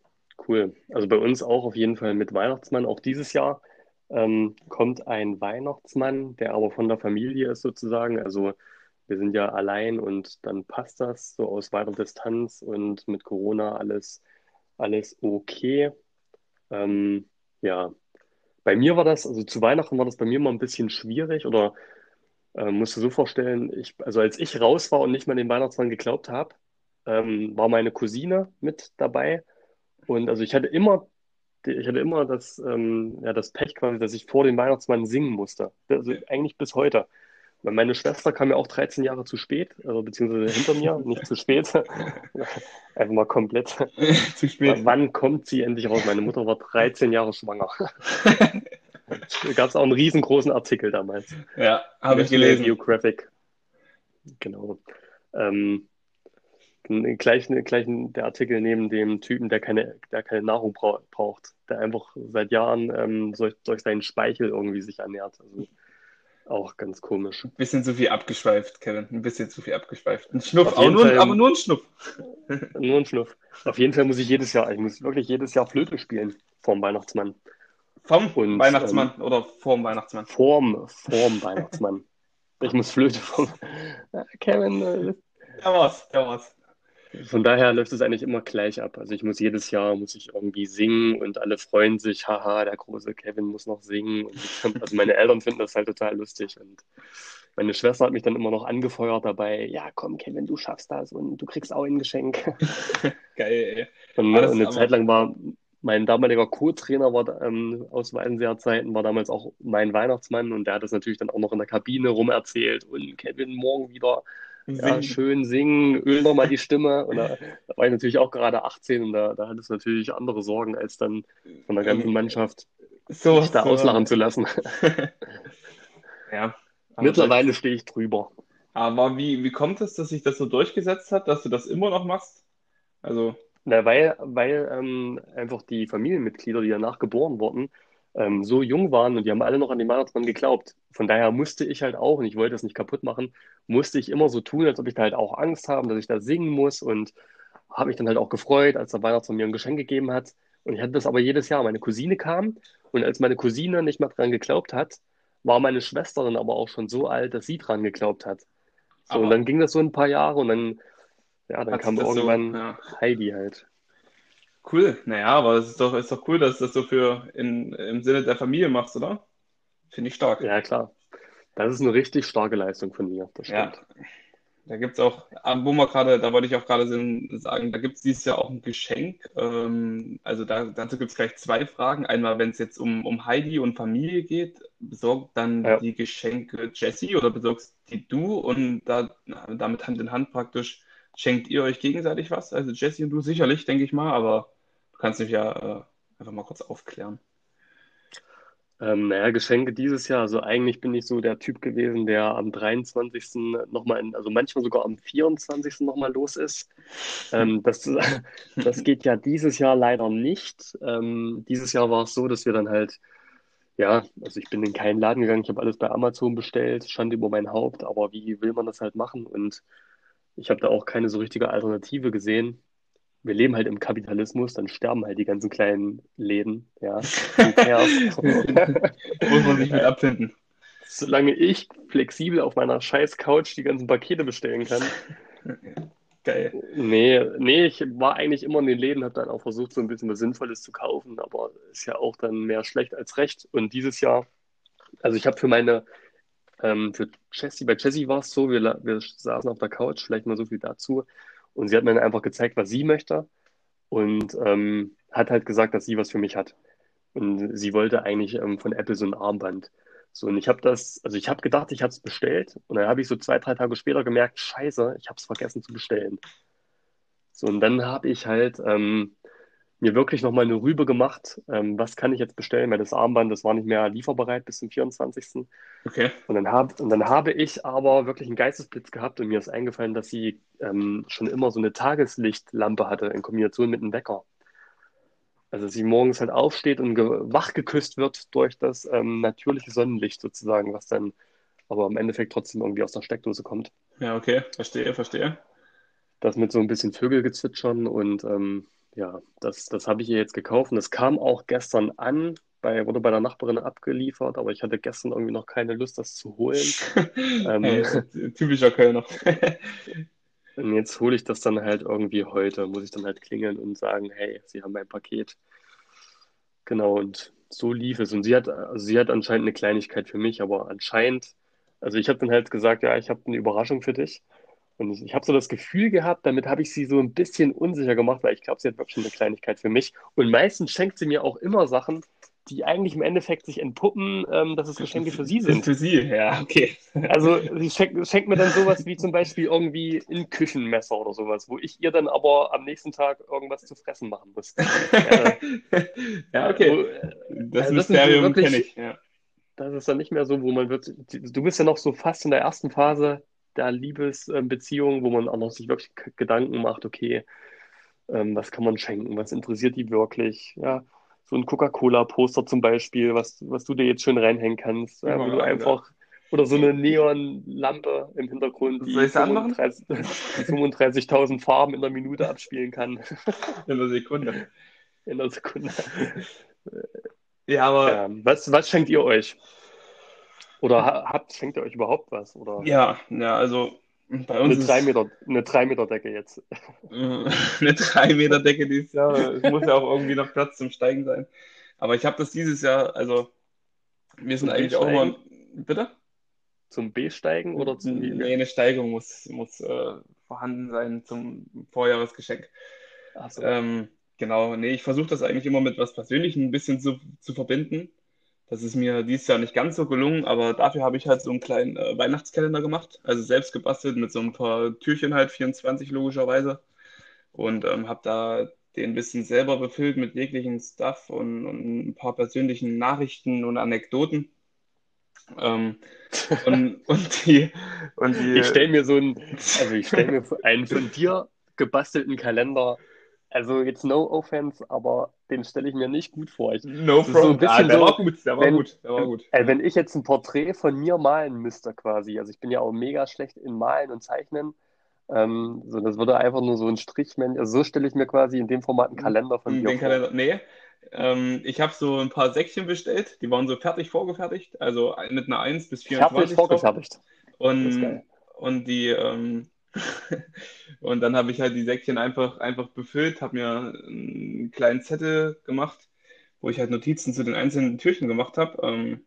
Cool. Also bei uns auch auf jeden Fall mit Weihnachtsmann. Auch dieses Jahr ähm, kommt ein Weihnachtsmann, der aber von der Familie ist sozusagen. Also wir sind ja allein und dann passt das so aus weiter Distanz und mit Corona alles, alles okay. Ähm, ja, bei mir war das, also zu Weihnachten war das bei mir mal ein bisschen schwierig oder äh, musst du so vorstellen, ich, also als ich raus war und nicht an den Weihnachtsmann geglaubt habe, ähm, war meine Cousine mit dabei. Und also ich hatte immer, ich hatte immer das, ähm, ja, das Pech quasi, dass ich vor dem Weihnachtsmann singen musste. Also eigentlich bis heute. Weil meine Schwester kam ja auch 13 Jahre zu spät, also beziehungsweise hinter mir, nicht zu spät. Einfach mal komplett. Zu spät. Wann kommt sie endlich raus? Meine Mutter war 13 Jahre schwanger. Da gab es auch einen riesengroßen Artikel damals. Ja, habe ich gelesen. Geographic. Genau. Ähm, gleich, gleich der Artikel neben dem Typen, der keine, der keine Nahrung bra braucht, der einfach seit Jahren ähm, durch, durch seinen Speichel irgendwie sich ernährt. Also auch ganz komisch. Ein bisschen zu viel abgeschweift, Kevin. Ein bisschen zu viel abgeschweift. Ein Schnuff, aber nur, aber nur ein Schnuff. Nur ein Schnuff. Auf jeden Fall muss ich jedes Jahr, ich muss wirklich jedes Jahr Flöte spielen vorm Weihnachtsmann. Vom Und, Weihnachtsmann oder vorm Weihnachtsmann. Vorm, vorm Weihnachtsmann. Ich muss Flöte vom Kevin. äh, Da war's, da war's. Von daher läuft es eigentlich immer gleich ab. Also ich muss jedes Jahr muss ich irgendwie singen und alle freuen sich, haha, der große Kevin muss noch singen. Und ich, also meine Eltern finden das halt total lustig und meine Schwester hat mich dann immer noch angefeuert dabei, ja komm Kevin, du schaffst das und du kriegst auch ein Geschenk. Geil, ey. Und, und eine Zeit lang war mein damaliger Co-Trainer war ähm, aus Weidenseer-Zeiten, war damals auch mein Weihnachtsmann und der hat das natürlich dann auch noch in der Kabine rumerzählt und Kevin morgen wieder ja, schön singen, öl noch mal die Stimme. Und da, da war ich natürlich auch gerade 18 und da, da hat es natürlich andere Sorgen, als dann von der ganzen Mannschaft So, sich da so. auslachen zu lassen. Ja. Mittlerweile stehe ich drüber. Aber wie, wie kommt es, dass sich das so durchgesetzt hat, dass du das immer noch machst? Also, Na, weil weil ähm, einfach die Familienmitglieder, die danach geboren wurden, ähm, so jung waren und die haben alle noch an den Weihnachtsmann geglaubt. Von daher musste ich halt auch, und ich wollte das nicht kaputt machen, musste ich immer so tun, als ob ich da halt auch Angst habe, dass ich da singen muss und habe mich dann halt auch gefreut, als der Weihnachtsmann mir ein Geschenk gegeben hat. Und ich hatte das aber jedes Jahr. Meine Cousine kam und als meine Cousine nicht mehr dran geglaubt hat, war meine Schwester dann aber auch schon so alt, dass sie dran geglaubt hat. So, und dann ging das so ein paar Jahre und dann, ja, dann kam das so, irgendwann ja. Heidi halt. Cool. Naja, aber es ist doch, ist doch cool, dass du das so für in, im Sinne der Familie machst, oder? Finde ich stark. Ja, klar. Das ist eine richtig starke Leistung von mir, das Ja. stimmt. Da gibt es auch, ah, wo wir gerade, da wollte ich auch gerade sagen, da gibt es dieses Jahr auch ein Geschenk. Ähm, also da, dazu gibt es gleich zwei Fragen. Einmal, wenn es jetzt um, um Heidi und Familie geht, besorgt dann Ja. die Geschenke Jessie oder besorgst die du und da, damit Hand in Hand praktisch schenkt ihr euch gegenseitig was? Also Jessie und du sicherlich, denke ich mal, aber du kannst mich ja äh, einfach mal kurz aufklären. Ähm, naja, Geschenke dieses Jahr, also eigentlich bin ich so der Typ gewesen, der am 23. nochmal, in, also manchmal sogar am 24. nochmal los ist. Ähm, das, das geht ja dieses Jahr leider nicht. Ähm, dieses Jahr war es so, dass wir dann halt, ja, also ich bin in keinen Laden gegangen, ich habe alles bei Amazon bestellt, stand über mein Haupt, aber wie will man das halt machen? Und ich habe da auch keine so richtige Alternative gesehen. Wir leben halt im Kapitalismus, dann sterben halt die ganzen kleinen Läden, ja. Muss man sich mit abfinden. Solange ich flexibel auf meiner scheiß Couch die ganzen Pakete bestellen kann. Geil. Nee, nee, ich war eigentlich immer in den Läden, habe dann auch versucht, so ein bisschen was Sinnvolles zu kaufen, aber ist ja auch dann mehr schlecht als recht. Und dieses Jahr, also ich habe für meine, ähm, für Jessie, bei Jessie war es so, wir, wir saßen auf der Couch, vielleicht mal so viel dazu, und sie hat mir dann einfach gezeigt, was sie möchte und ähm, hat halt gesagt, dass sie was für mich hat. Und sie wollte eigentlich ähm, von Apple so ein Armband. So, und ich habe das, also ich habe gedacht, ich habe es bestellt und dann habe ich so zwei, drei Tage später gemerkt, scheiße, ich habe es vergessen zu bestellen. So, und dann habe ich halt ähm, mir wirklich nochmal eine Rübe gemacht, ähm, was kann ich jetzt bestellen, weil das Armband, das war nicht mehr lieferbereit bis zum 24. Okay. Und dann, hab, und dann habe ich aber wirklich einen Geistesblitz gehabt und mir ist eingefallen, dass sie ähm, schon immer so eine Tageslichtlampe hatte in Kombination mit einem Wecker. Also dass sie morgens halt aufsteht und wach geküsst wird durch das ähm, natürliche Sonnenlicht sozusagen, was dann aber im Endeffekt trotzdem irgendwie aus der Steckdose kommt. Ja, okay. Verstehe, verstehe. Das mit so ein bisschen Vögelgezwitschern und ähm, ja, das, das habe ich ihr jetzt gekauft und es kam auch gestern an, bei, wurde bei der Nachbarin abgeliefert, aber ich hatte gestern irgendwie noch keine Lust, das zu holen. ähm, Hey, typischer Kölner. und jetzt hole ich das dann halt irgendwie heute, muss ich dann halt klingeln und sagen, hey, Sie haben mein Paket. Genau, und so lief es. Und sie hat, also sie hat anscheinend eine Kleinigkeit für mich, aber anscheinend, also ich habe dann halt gesagt, ja, ich habe eine Überraschung für dich. Und ich, ich habe so das Gefühl gehabt, damit habe ich sie so ein bisschen unsicher gemacht, weil ich glaube, sie hat wirklich eine Kleinigkeit für mich. Und meistens schenkt sie mir auch immer Sachen, die eigentlich im Endeffekt sich entpuppen, ähm, dass es Geschenke für sie sind. Für sie, ja, okay. Also sie schenkt, schenkt mir dann sowas wie zum Beispiel irgendwie ein Küchenmesser oder sowas, wo ich ihr dann aber am nächsten Tag irgendwas zu fressen machen muss. Äh, Ja, okay. wo, Das also das ist so Mysterium kenne ich. Ja. das ist dann nicht mehr so, wo man wird, du bist ja noch so fast in der ersten Phase der Liebesbeziehung, wo man auch noch sich wirklich Gedanken macht, okay, ähm, was kann man schenken, was interessiert die wirklich, ja, so ein Coca-Cola-Poster zum Beispiel, was, was du dir jetzt schön reinhängen kannst, ja, wo du einfach, oder so eine Neonlampe im Hintergrund, die Soll ich's anmachen? 35 die 35.000 Farben in der Minute abspielen kann, In einer Sekunde. in der Sekunde. Ja, aber Ja, was, was schenkt ihr euch? Oder ha- habt, schenkt ihr euch überhaupt was? Oder ja, ja, also bei uns ist 3 Meter, eine 3 Meter Decke jetzt? eine 3 Meter Decke dieses Jahr. Es muss ja auch irgendwie noch Platz zum Steigen sein. Aber ich habe das dieses Jahr, also wir sind Zum eigentlich auch immer. Bitte? Zum B-Steigen oder zum Nee, eine Steigung muss, muss äh, vorhanden sein zum Vorjahresgeschenk. So. Ähm, genau, nee, ich versuche das eigentlich immer mit was Persönlichem ein bisschen zu, zu verbinden. Das ist mir dieses Jahr nicht ganz so gelungen, aber dafür habe ich halt so einen kleinen äh, Weihnachtskalender gemacht. Also selbst gebastelt mit so ein paar Türchen halt, 24 logischerweise. Und ähm, habe da den ein bisschen selber befüllt mit jeglichen Stuff und, und ein paar persönlichen Nachrichten und Anekdoten. Ähm, und, und die, und die, Ich stelle mir so einen, also ich stelle mir einen von dir gebastelten Kalender, also jetzt no offense, aber den stelle ich mir nicht gut vor. Ich, No so front. bisschen ah, der so, war gut, der war wenn- gut, der war gut. äh, wenn ich jetzt ein Porträt von mir malen müsste quasi, also ich bin ja auch mega schlecht in Malen und Zeichnen, ähm, so, das würde einfach nur so ein Strich, also so stelle ich mir quasi in dem Format einen Kalender von Den vor. Kalender, nee. Ähm, ich habe so ein paar Säckchen bestellt, die waren so fertig vorgefertigt, also mit einer 1 bis Fertig 24 drauf. vorgefertigt. Und, und die, ähm, und dann habe ich halt die Säckchen einfach, einfach befüllt, habe mir einen kleinen Zettel gemacht, wo ich halt Notizen zu den einzelnen Türchen gemacht habe. Ähm,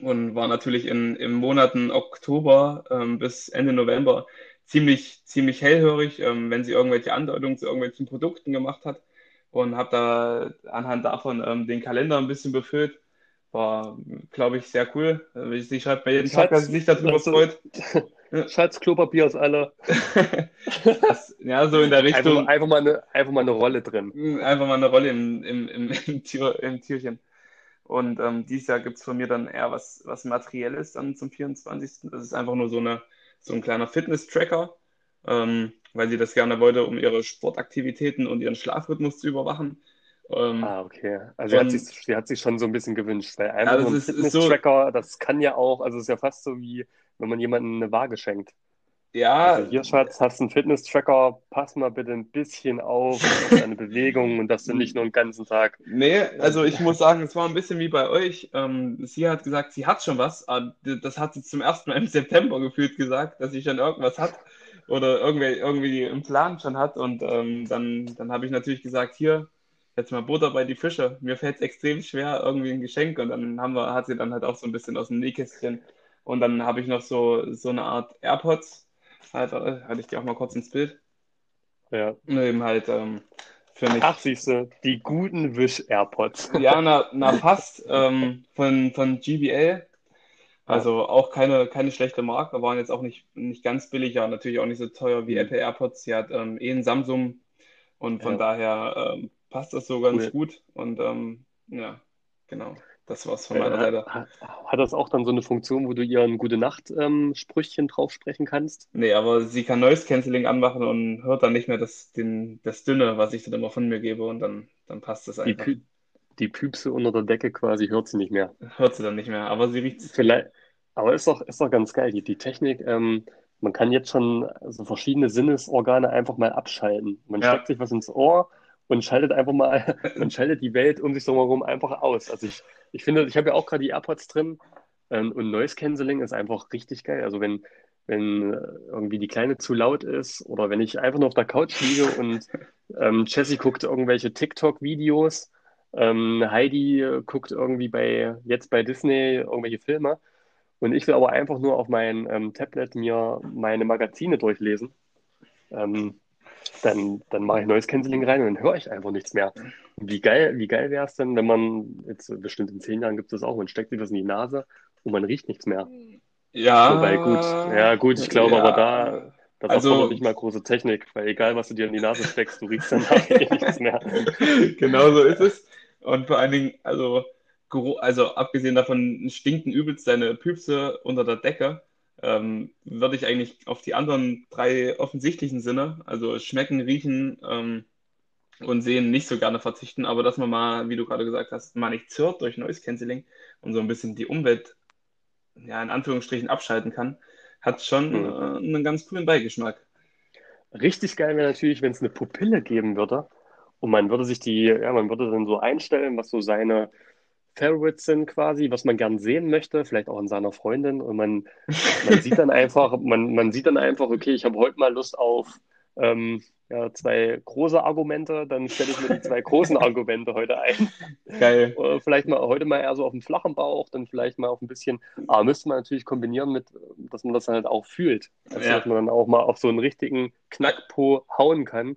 und war natürlich in, in Monaten Oktober ähm, bis Ende November ziemlich, ziemlich hellhörig, ähm, wenn sie irgendwelche Andeutungen zu irgendwelchen Produkten gemacht hat. Und habe da anhand davon ähm, den Kalender ein bisschen befüllt. War, glaube ich, sehr cool. Sie schreibt mir jeden Tag, dass sie sich darüber freut. Schatz, Klopapier ist alle. Das, ja, so in der Einfach, Richtung. einfach, mal eine, einfach mal eine Rolle drin. Einfach mal eine Rolle im, im, im, im, Tier, im Tierchen. Und ähm, dieses Jahr gibt es von mir dann eher was, was Materielles dann zum 24. Das ist einfach nur so, eine, so ein kleiner Fitness-Tracker, ähm, weil sie das gerne wollte, um ihre Sportaktivitäten und ihren Schlafrhythmus zu überwachen. Ähm, Ah, okay. Also sie hat Und- sich, sie hat sich schon so ein bisschen gewünscht, weil einfach Ja, nur ein ist so- Fitness-Tracker, das kann ja auch, also es ist ja fast so wie, wenn man jemandem eine Waage schenkt. ja, Also hier, Schatz, hast du einen Fitness-Tracker, pass mal bitte ein bisschen auf, auf deine Bewegungen und dass du nicht nur den ganzen Tag. Nee, also ich muss sagen, es war ein bisschen wie bei euch. Ähm, sie hat gesagt, sie hat schon was, aber das hat sie zum ersten Mal im September gefühlt gesagt, dass sie schon irgendwas hat oder irgendwie, irgendwie im Plan schon hat. Und ähm, dann, dann habe ich natürlich gesagt, hier, jetzt mal Butter bei die Fische. Mir fällt es extrem schwer, irgendwie ein Geschenk. Und dann haben wir, hat sie dann halt auch so ein bisschen aus dem Nähkästchen. Und dann habe ich noch so, so eine Art AirPods. Halt, äh, hatte ich die auch mal kurz ins Bild. Ja. Und eben halt ähm, für mich. Ach, siehst du, die guten Wish-AirPods. Ja, na, na fast. Ähm, von, von GBL. Also auch keine, keine schlechte Marke, waren jetzt auch nicht, nicht ganz billig, ja, natürlich auch nicht so teuer wie Mhm. Apple AirPods. Sie hat ähm, eh einen Samsung und von Ja. daher ähm, passt das so ganz Cool. gut. Und ähm, ja, genau. Das war's von Ja, meiner Seite. hat, das auch dann so eine Funktion, wo du ihr ein Gute-Nacht-Sprüchchen drauf sprechen kannst? Nee, aber sie kann Noise Cancelling anmachen und hört dann nicht mehr das, den, das Dünne, was ich dann immer von mir gebe und dann, dann passt das Die, einfach. Pü die Püpse unter der Decke quasi hört sie nicht mehr. Hört sie dann nicht mehr, aber sie riecht Vielleicht, aber ist doch, ist doch ganz geil, die, die Technik. Ähm, man kann jetzt schon so verschiedene Sinnesorgane einfach mal abschalten. Man Ja. steckt sich was ins Ohr und schaltet einfach mal, man schaltet die Welt um sich herum einfach aus. Also ich, ich finde, ich habe ja auch gerade die AirPods drin ähm, und Noise Cancelling ist einfach richtig geil. Also wenn, wenn äh, irgendwie die Kleine zu laut ist oder wenn ich einfach nur auf der Couch liege und ähm, Jessie guckt irgendwelche TikTok-Videos, ähm, Heidi guckt irgendwie bei, jetzt bei Disney irgendwelche Filme und ich will aber einfach nur auf mein ähm, Tablet mir meine Magazine durchlesen, ähm, dann, dann mache ich neues Canceling rein und dann höre ich einfach nichts mehr. Wie geil, wie geil wäre es denn, wenn man, jetzt bestimmt in zehn Jahren gibt es das auch, man steckt sich das in die Nase und man riecht nichts mehr. Ja. Wobei gut, ja gut, ich glaube Ja. aber da, das Also- erfordert nicht mal große Technik, weil egal was du dir in die Nase steckst, du riechst dann eh nichts mehr. Genau so ist es. Und vor allen Dingen, also, also abgesehen davon stinken übelst deine Püpse unter der Decke, ähm, würde ich eigentlich auf die anderen drei offensichtlichen Sinne, also schmecken, riechen ähm, und sehen, nicht so gerne verzichten. Aber dass man mal, wie du gerade gesagt hast, mal nichts hört durch Noise Cancelling und so ein bisschen die Umwelt, ja, in Anführungsstrichen abschalten kann, hat schon Mhm. äh, einen ganz coolen Beigeschmack. Richtig geil wäre natürlich, wenn es eine Pupille geben würde und man würde sich die, ja, man würde dann so einstellen, was so seine Favorites sind quasi, was man gern sehen möchte, vielleicht auch an seiner Freundin und man, man sieht dann einfach, man, man sieht dann einfach, okay, ich habe heute mal Lust auf ähm, ja, zwei große Argumente, dann stelle ich mir die zwei großen Argumente heute ein. Geil. Oder vielleicht mal heute mal eher so auf dem flachen Bauch, dann vielleicht mal auf ein bisschen, aber müsste man natürlich kombinieren mit, dass man das halt auch fühlt. Also Ja. dass man dann auch mal auf so einen richtigen Knackpo hauen kann.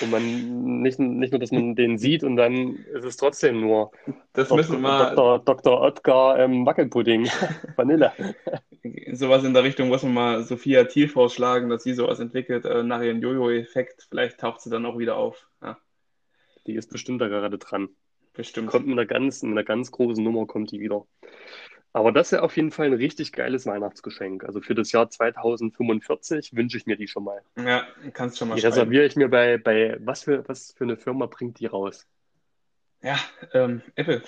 Und man nicht, nicht nur, dass man den sieht und dann ist es trotzdem nur Das müssen wir Dr. Dr. Oetker ähm, Wackelpudding, Vanille. sowas in der Richtung muss man mal Sophia Thiel vorschlagen, dass sie sowas entwickelt, äh, nach ihrem Jojo-Effekt. Vielleicht taucht sie dann auch wieder auf. Ja, Die ist bestimmt da gerade dran. bestimmt. Kommt mit einer ganz, mit einer ganz großen Nummer kommt die wieder. Aber das wäre auf jeden Fall ein richtig geiles Weihnachtsgeschenk. Also für das Jahr 2045 wünsche ich mir die schon mal. Ja, kannst schon mal Die schreiben. reserviere ich mir bei, bei was für, was für eine Firma bringt die raus? Ja, ähm, Apple.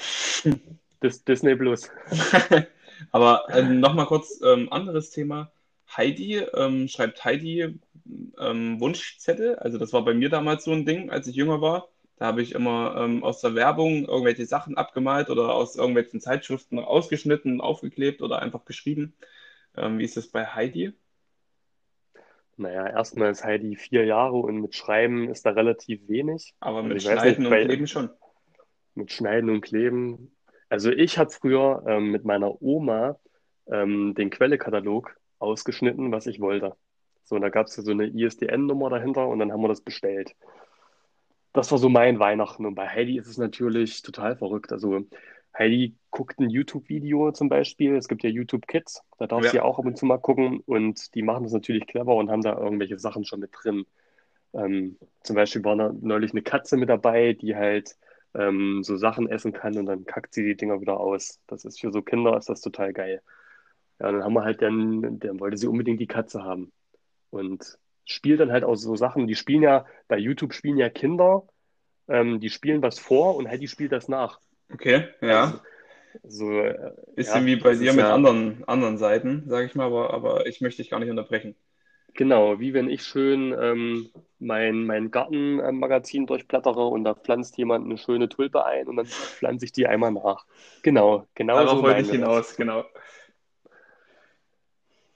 Dis, Disney Plus. Aber ähm, nochmal kurz ähm, anderes Thema. Heidi, ähm, schreibt Heidi ähm, Wunschzettel. Also das war bei mir damals so ein Ding, als ich jünger war. Da habe ich immer ähm, aus der Werbung irgendwelche Sachen abgemalt oder aus irgendwelchen Zeitschriften ausgeschnitten, aufgeklebt oder einfach geschrieben. Ähm, wie ist das bei Heidi? Naja, erstmal ist Heidi vier Jahre und mit Schreiben ist da relativ wenig. Aber Also mit weiß Schneiden nicht, und Kleben schon. mit Schneiden und Kleben. Also ich habe früher ähm, mit meiner Oma ähm, den Quellekatalog ausgeschnitten, was ich wollte. So, und da gab es so eine ISDN-Nummer dahinter und dann haben wir das bestellt. Das war so mein Weihnachten. Und bei Heidi ist es natürlich total verrückt. Also Heidi guckt ein YouTube-Video zum Beispiel. Es gibt ja YouTube Kids. Da darf Ja. sie auch ab und zu mal gucken. Und die machen das natürlich clever und haben da irgendwelche Sachen schon mit drin. Ähm, zum Beispiel war da neulich eine Katze mit dabei, die halt ähm, so Sachen essen kann und dann kackt sie die Dinger wieder aus. Das ist für so Kinder ist das total geil. Ja, dann haben wir halt dann, dann wollte sie unbedingt die Katze haben. Und spielt dann halt auch so Sachen, die spielen ja, bei YouTube spielen ja Kinder, ähm, die spielen was vor und Heidi spielt das nach. Okay, ja. So, äh, Bisschen ja, wie bei dir mit ja- anderen, anderen Seiten, sage ich mal, aber, aber ich möchte dich gar nicht unterbrechen. Genau, wie wenn ich schön ähm, mein, mein Gartenmagazin durchblättere und da pflanzt jemand eine schöne Tulpe ein und dann pflanze ich die einmal nach. Genau, genau Darauf so wollte ich hinaus, genau.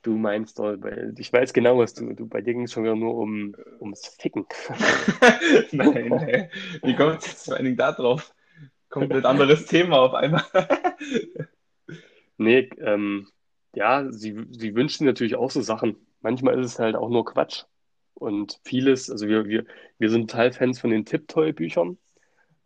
Du meinst, doch, weil ich weiß genau, was du, du bei dir ging es schon wieder nur um, ums Ficken. Nein, nein. Wie kommt es vor allen Dingen da drauf? Komplett anderes Thema auf einmal. Nee, ähm, ja, sie, sie wünschen natürlich auch so Sachen. Manchmal ist es halt auch nur Quatsch. Und vieles, also wir, wir, wir sind total Fans von den Tipptoy-Büchern,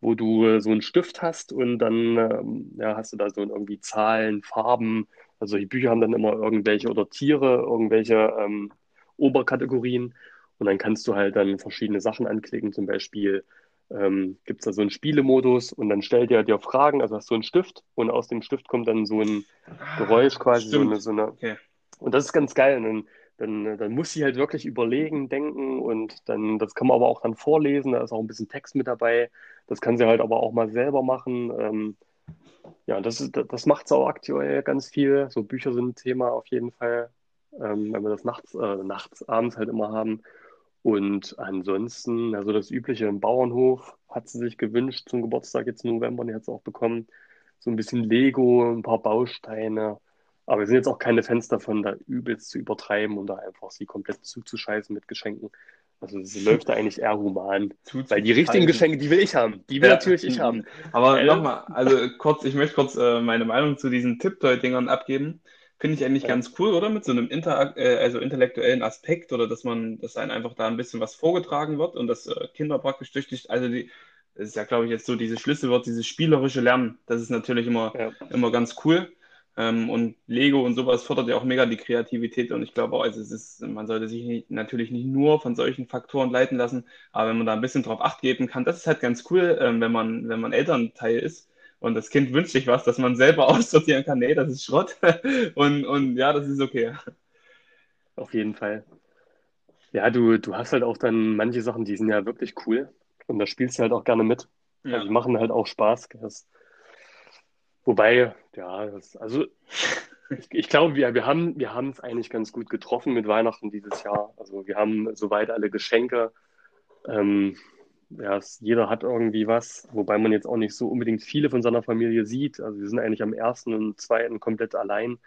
wo du äh, so einen Stift hast und dann ähm, ja, hast du da so irgendwie Zahlen, Farben. Also die Bücher haben dann immer irgendwelche oder Tiere, irgendwelche ähm, Oberkategorien. Und dann kannst du halt dann verschiedene Sachen anklicken. Zum Beispiel ähm, gibt es da so einen Spielemodus und dann stellt er dir Fragen. Also hast du einen Stift und aus dem Stift kommt dann so ein Geräusch quasi, so eine, so eine. Okay. Und das ist ganz geil. Und dann, dann, dann muss sie halt wirklich überlegen, denken und dann, das kann man aber auch dann vorlesen. Da ist auch ein bisschen Text mit dabei. Das kann sie halt aber auch mal selber machen. Ähm, ja, das das macht sie auch aktuell ganz viel. So Bücher sind ein Thema auf jeden Fall, ähm, wenn wir das nachts, äh, nachts, abends halt immer haben. Und ansonsten, also das Übliche im Bauernhof hat sie sich gewünscht zum Geburtstag jetzt im November, die hat sie auch bekommen. So ein bisschen Lego, ein paar Bausteine. Aber wir sind jetzt auch keine Fans davon, da übelst zu übertreiben und da einfach sie komplett zuzuscheißen mit Geschenken. Also es läuft da eigentlich eher human. Weil die richtigen Geschenke, die will ich haben. Die will Ja. natürlich ich haben. Aber Äh, nochmal, also kurz, ich möchte kurz äh, meine Meinung zu diesen Tipptoy-Dingern abgeben. Finde ich eigentlich Ja. ganz cool, oder? Mit so einem Inter äh, also intellektuellen Aspekt oder dass man, dass einem einfach da ein bisschen was vorgetragen wird und dass äh, Kinder praktisch durch die, also die, das ist ja, glaube ich, jetzt so dieses Schlüsselwort, dieses spielerische Lernen. Das ist natürlich immer, Ja. immer ganz cool. Ähm, und Lego und sowas fördert ja auch mega die Kreativität und ich glaube auch, also es ist, man sollte sich nicht, natürlich nicht nur von solchen Faktoren leiten lassen, aber wenn man da ein bisschen drauf Acht geben kann, das ist halt ganz cool, ähm, wenn man, wenn man Elternteil ist und das Kind wünscht sich was, dass man selber aussortieren kann, nee, das ist Schrott und, und ja, das ist okay. Auf jeden Fall. Ja, du, du hast halt auch dann manche Sachen, die sind ja wirklich cool. Und da spielst du halt auch gerne mit. Also Ja. die machen halt auch Spaß. Das, wobei, ja, das, also ich, ich glaube, wir, wir haben, wir es eigentlich ganz gut getroffen mit Weihnachten dieses Jahr. Also wir haben soweit alle Geschenke. Ähm, ja, es, jeder hat irgendwie was, wobei man jetzt auch nicht so unbedingt viele von seiner Familie sieht. Also wir sind eigentlich am ersten und zweiten komplett allein.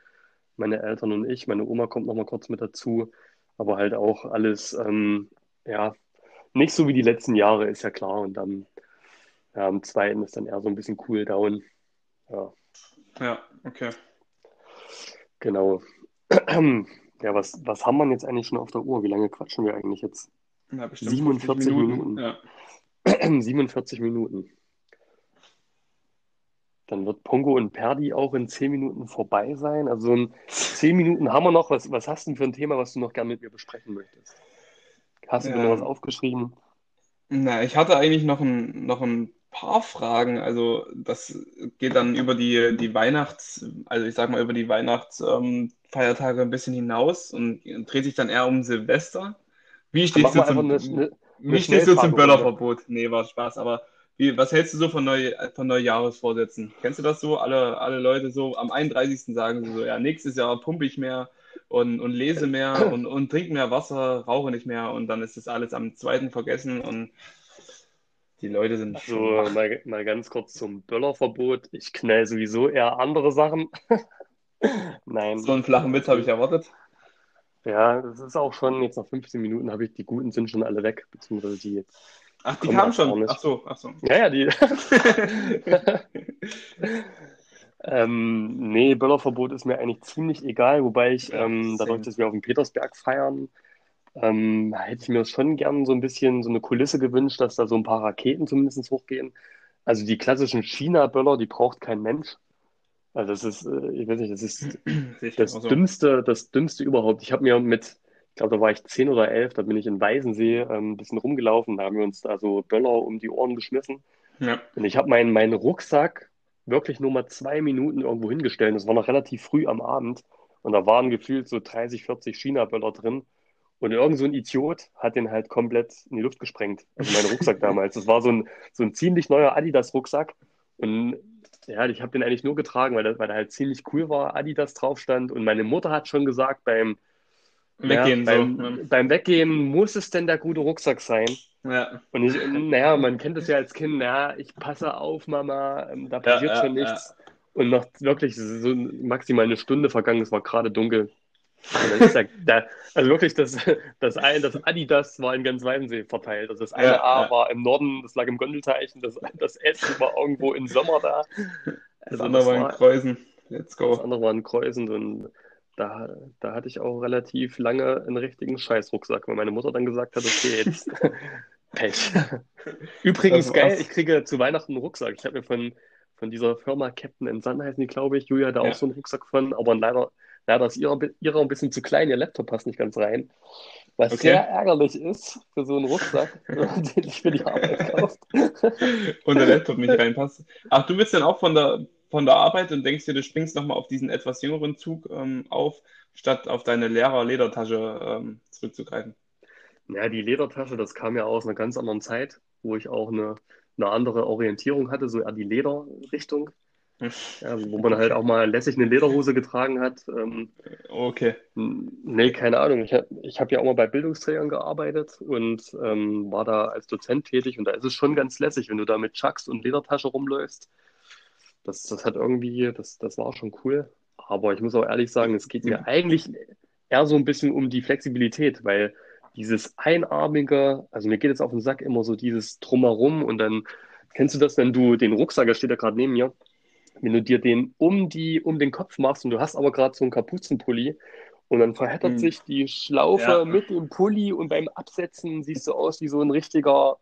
Meine Eltern und ich. Meine Oma kommt noch mal kurz mit dazu. Aber halt auch alles, ähm, ja, nicht so wie die letzten Jahre, ist ja klar. Und dann ja, am zweiten ist dann eher so ein bisschen Cool Down. Ja, Ja, okay. genau. Ja, was, was haben wir jetzt eigentlich schon auf der Uhr? Wie lange quatschen wir eigentlich jetzt? Bestimmt 47 50 Minuten. Ja. 47 Minuten. Dann wird Pongo und Perdi auch in 10 Minuten vorbei sein. Also so in 10 Minuten haben wir noch. Was, was hast du denn für ein Thema, was du noch gerne mit mir besprechen möchtest? Hast du dir noch was Ähm, aufgeschrieben? Na, ich hatte eigentlich noch ein, noch ein paar Fragen. Also das geht dann über die, die Weihnachts, also ich sag mal über die Weihnachtsfeiertage ein bisschen hinaus und dreht sich dann eher um Silvester. Wie stehst du zum, eine, eine, wie stehst du zum. Böllerverbot? Nee, war Spaß, aber wie, was hältst du so von, Neu, von Neujahresvorsätzen? Kennst du das so? Alle, alle Leute so am 31. sagen sie so, ja, nächstes Jahr pumpe ich mehr und, und lese mehr und, und trinke mehr Wasser, rauche nicht mehr und dann ist das alles am zweiten vergessen und die Leute sind Also schon wach. mal, mal ganz kurz zum Böllerverbot. Ich knall sowieso eher andere Sachen. Nein. So einen flachen Witz habe ich erwartet. Ja, das ist auch schon, jetzt nach 15 Minuten habe ich, die guten sind schon alle weg, beziehungsweise die Ach, die kamen schon. Ach so, ach so. Ja, ja, die. Ähm, nee, Böllerverbot ist mir eigentlich ziemlich egal, wobei ich, ähm, dadurch, dass wir auf dem Petersberg feiern, ähm, hätte ich mir schon gern so ein bisschen so eine Kulisse gewünscht, dass da so ein paar Raketen zumindest hochgehen. Also die klassischen China-Böller, die braucht kein Mensch. Also das ist, äh, ich weiß nicht, das ist das genauso. Dümmste, das Dümmste überhaupt. Ich habe mir mit, ich glaube, da war ich zehn oder elf, da bin ich in Weißensee ähm, ein bisschen rumgelaufen, da haben wir uns da so Böller um die Ohren geschmissen. Ja. Und ich habe meinen, meinen Rucksack wirklich nur mal zwei Minuten irgendwo hingestellt. Das war noch relativ früh am Abend. Und da waren gefühlt so 30, 40 China-Böller drin. Und irgend so ein Idiot hat den halt komplett in die Luft gesprengt. Also mein Rucksack damals. Das war so ein, so ein ziemlich neuer Adidas-Rucksack. Und ja, ich habe den eigentlich nur getragen, weil, der- weil er halt ziemlich cool war, Adidas drauf stand. Und meine Mutter hat schon gesagt, beim, ja, Weggehen so. beim, beim Weggehen muss es denn der gute Rucksack sein. Ja. Und ich, naja, man kennt es ja als Kind, naja, ich passe auf, Mama, ähm, da passiert ja, schon nichts. Und noch wirklich so maximal eine Stunde vergangen, es war gerade dunkel. Ist der, der, also wirklich, das, das, ein, das Adidas war in ganz Weißensee verteilt. Also das eine Ja, A ja. war im Norden, das lag im Gondelteichen, das, das S war irgendwo im Sommer da. Das Also andere das war in Kreuzen. Let's das go. andere war in Kreuzen und da, da hatte ich auch relativ lange einen richtigen Scheißrucksack, weil meine Mutter dann gesagt hat, okay, jetzt Pech. Übrigens Das geil, ich kriege zu Weihnachten einen Rucksack. Ich habe mir von, von dieser Firma Captain Sun heißen die, glaube ich. Julia da Ja. auch so einen Rucksack von, aber leider, leider ist ihrer, ihrer ein bisschen zu klein, ihr Laptop passt nicht ganz rein. Was Okay. sehr ärgerlich ist für so einen Rucksack, den ich für die Arbeit kauft. Und der Laptop nicht reinpasst. Ach, du bist dann auch von der, von der Arbeit und denkst dir, du springst nochmal auf diesen etwas jüngeren Zug ähm, auf, statt auf deine Lehrer-Ledertasche ähm, zurückzugreifen. Ja, die Ledertasche, das kam ja aus einer ganz anderen Zeit, wo ich auch eine, eine andere Orientierung hatte, so eher die Lederrichtung. Ja, wo man halt auch mal lässig eine Lederhose getragen hat. Ähm, Okay. nee, keine Ahnung. Ich habe ich hab ja auch mal bei Bildungsträgern gearbeitet und ähm, war da als Dozent tätig. Und da ist es schon ganz lässig, wenn du da mit Chucks und Ledertasche rumläufst. Das, das hat irgendwie, das, das war schon cool. Aber ich muss auch ehrlich sagen, es geht mir eigentlich eher so ein bisschen um die Flexibilität, weil dieses Einarmige, also mir geht es auf den Sack immer so dieses Drumherum und dann kennst du das, wenn du den Rucksack, der steht ja gerade neben mir, wenn du dir den um die, um den Kopf machst und du hast aber gerade so einen Kapuzenpulli und dann verheddert Hm. sich die Schlaufe Ja. mit dem Pulli und beim Absetzen siehst du aus wie so ein richtiger,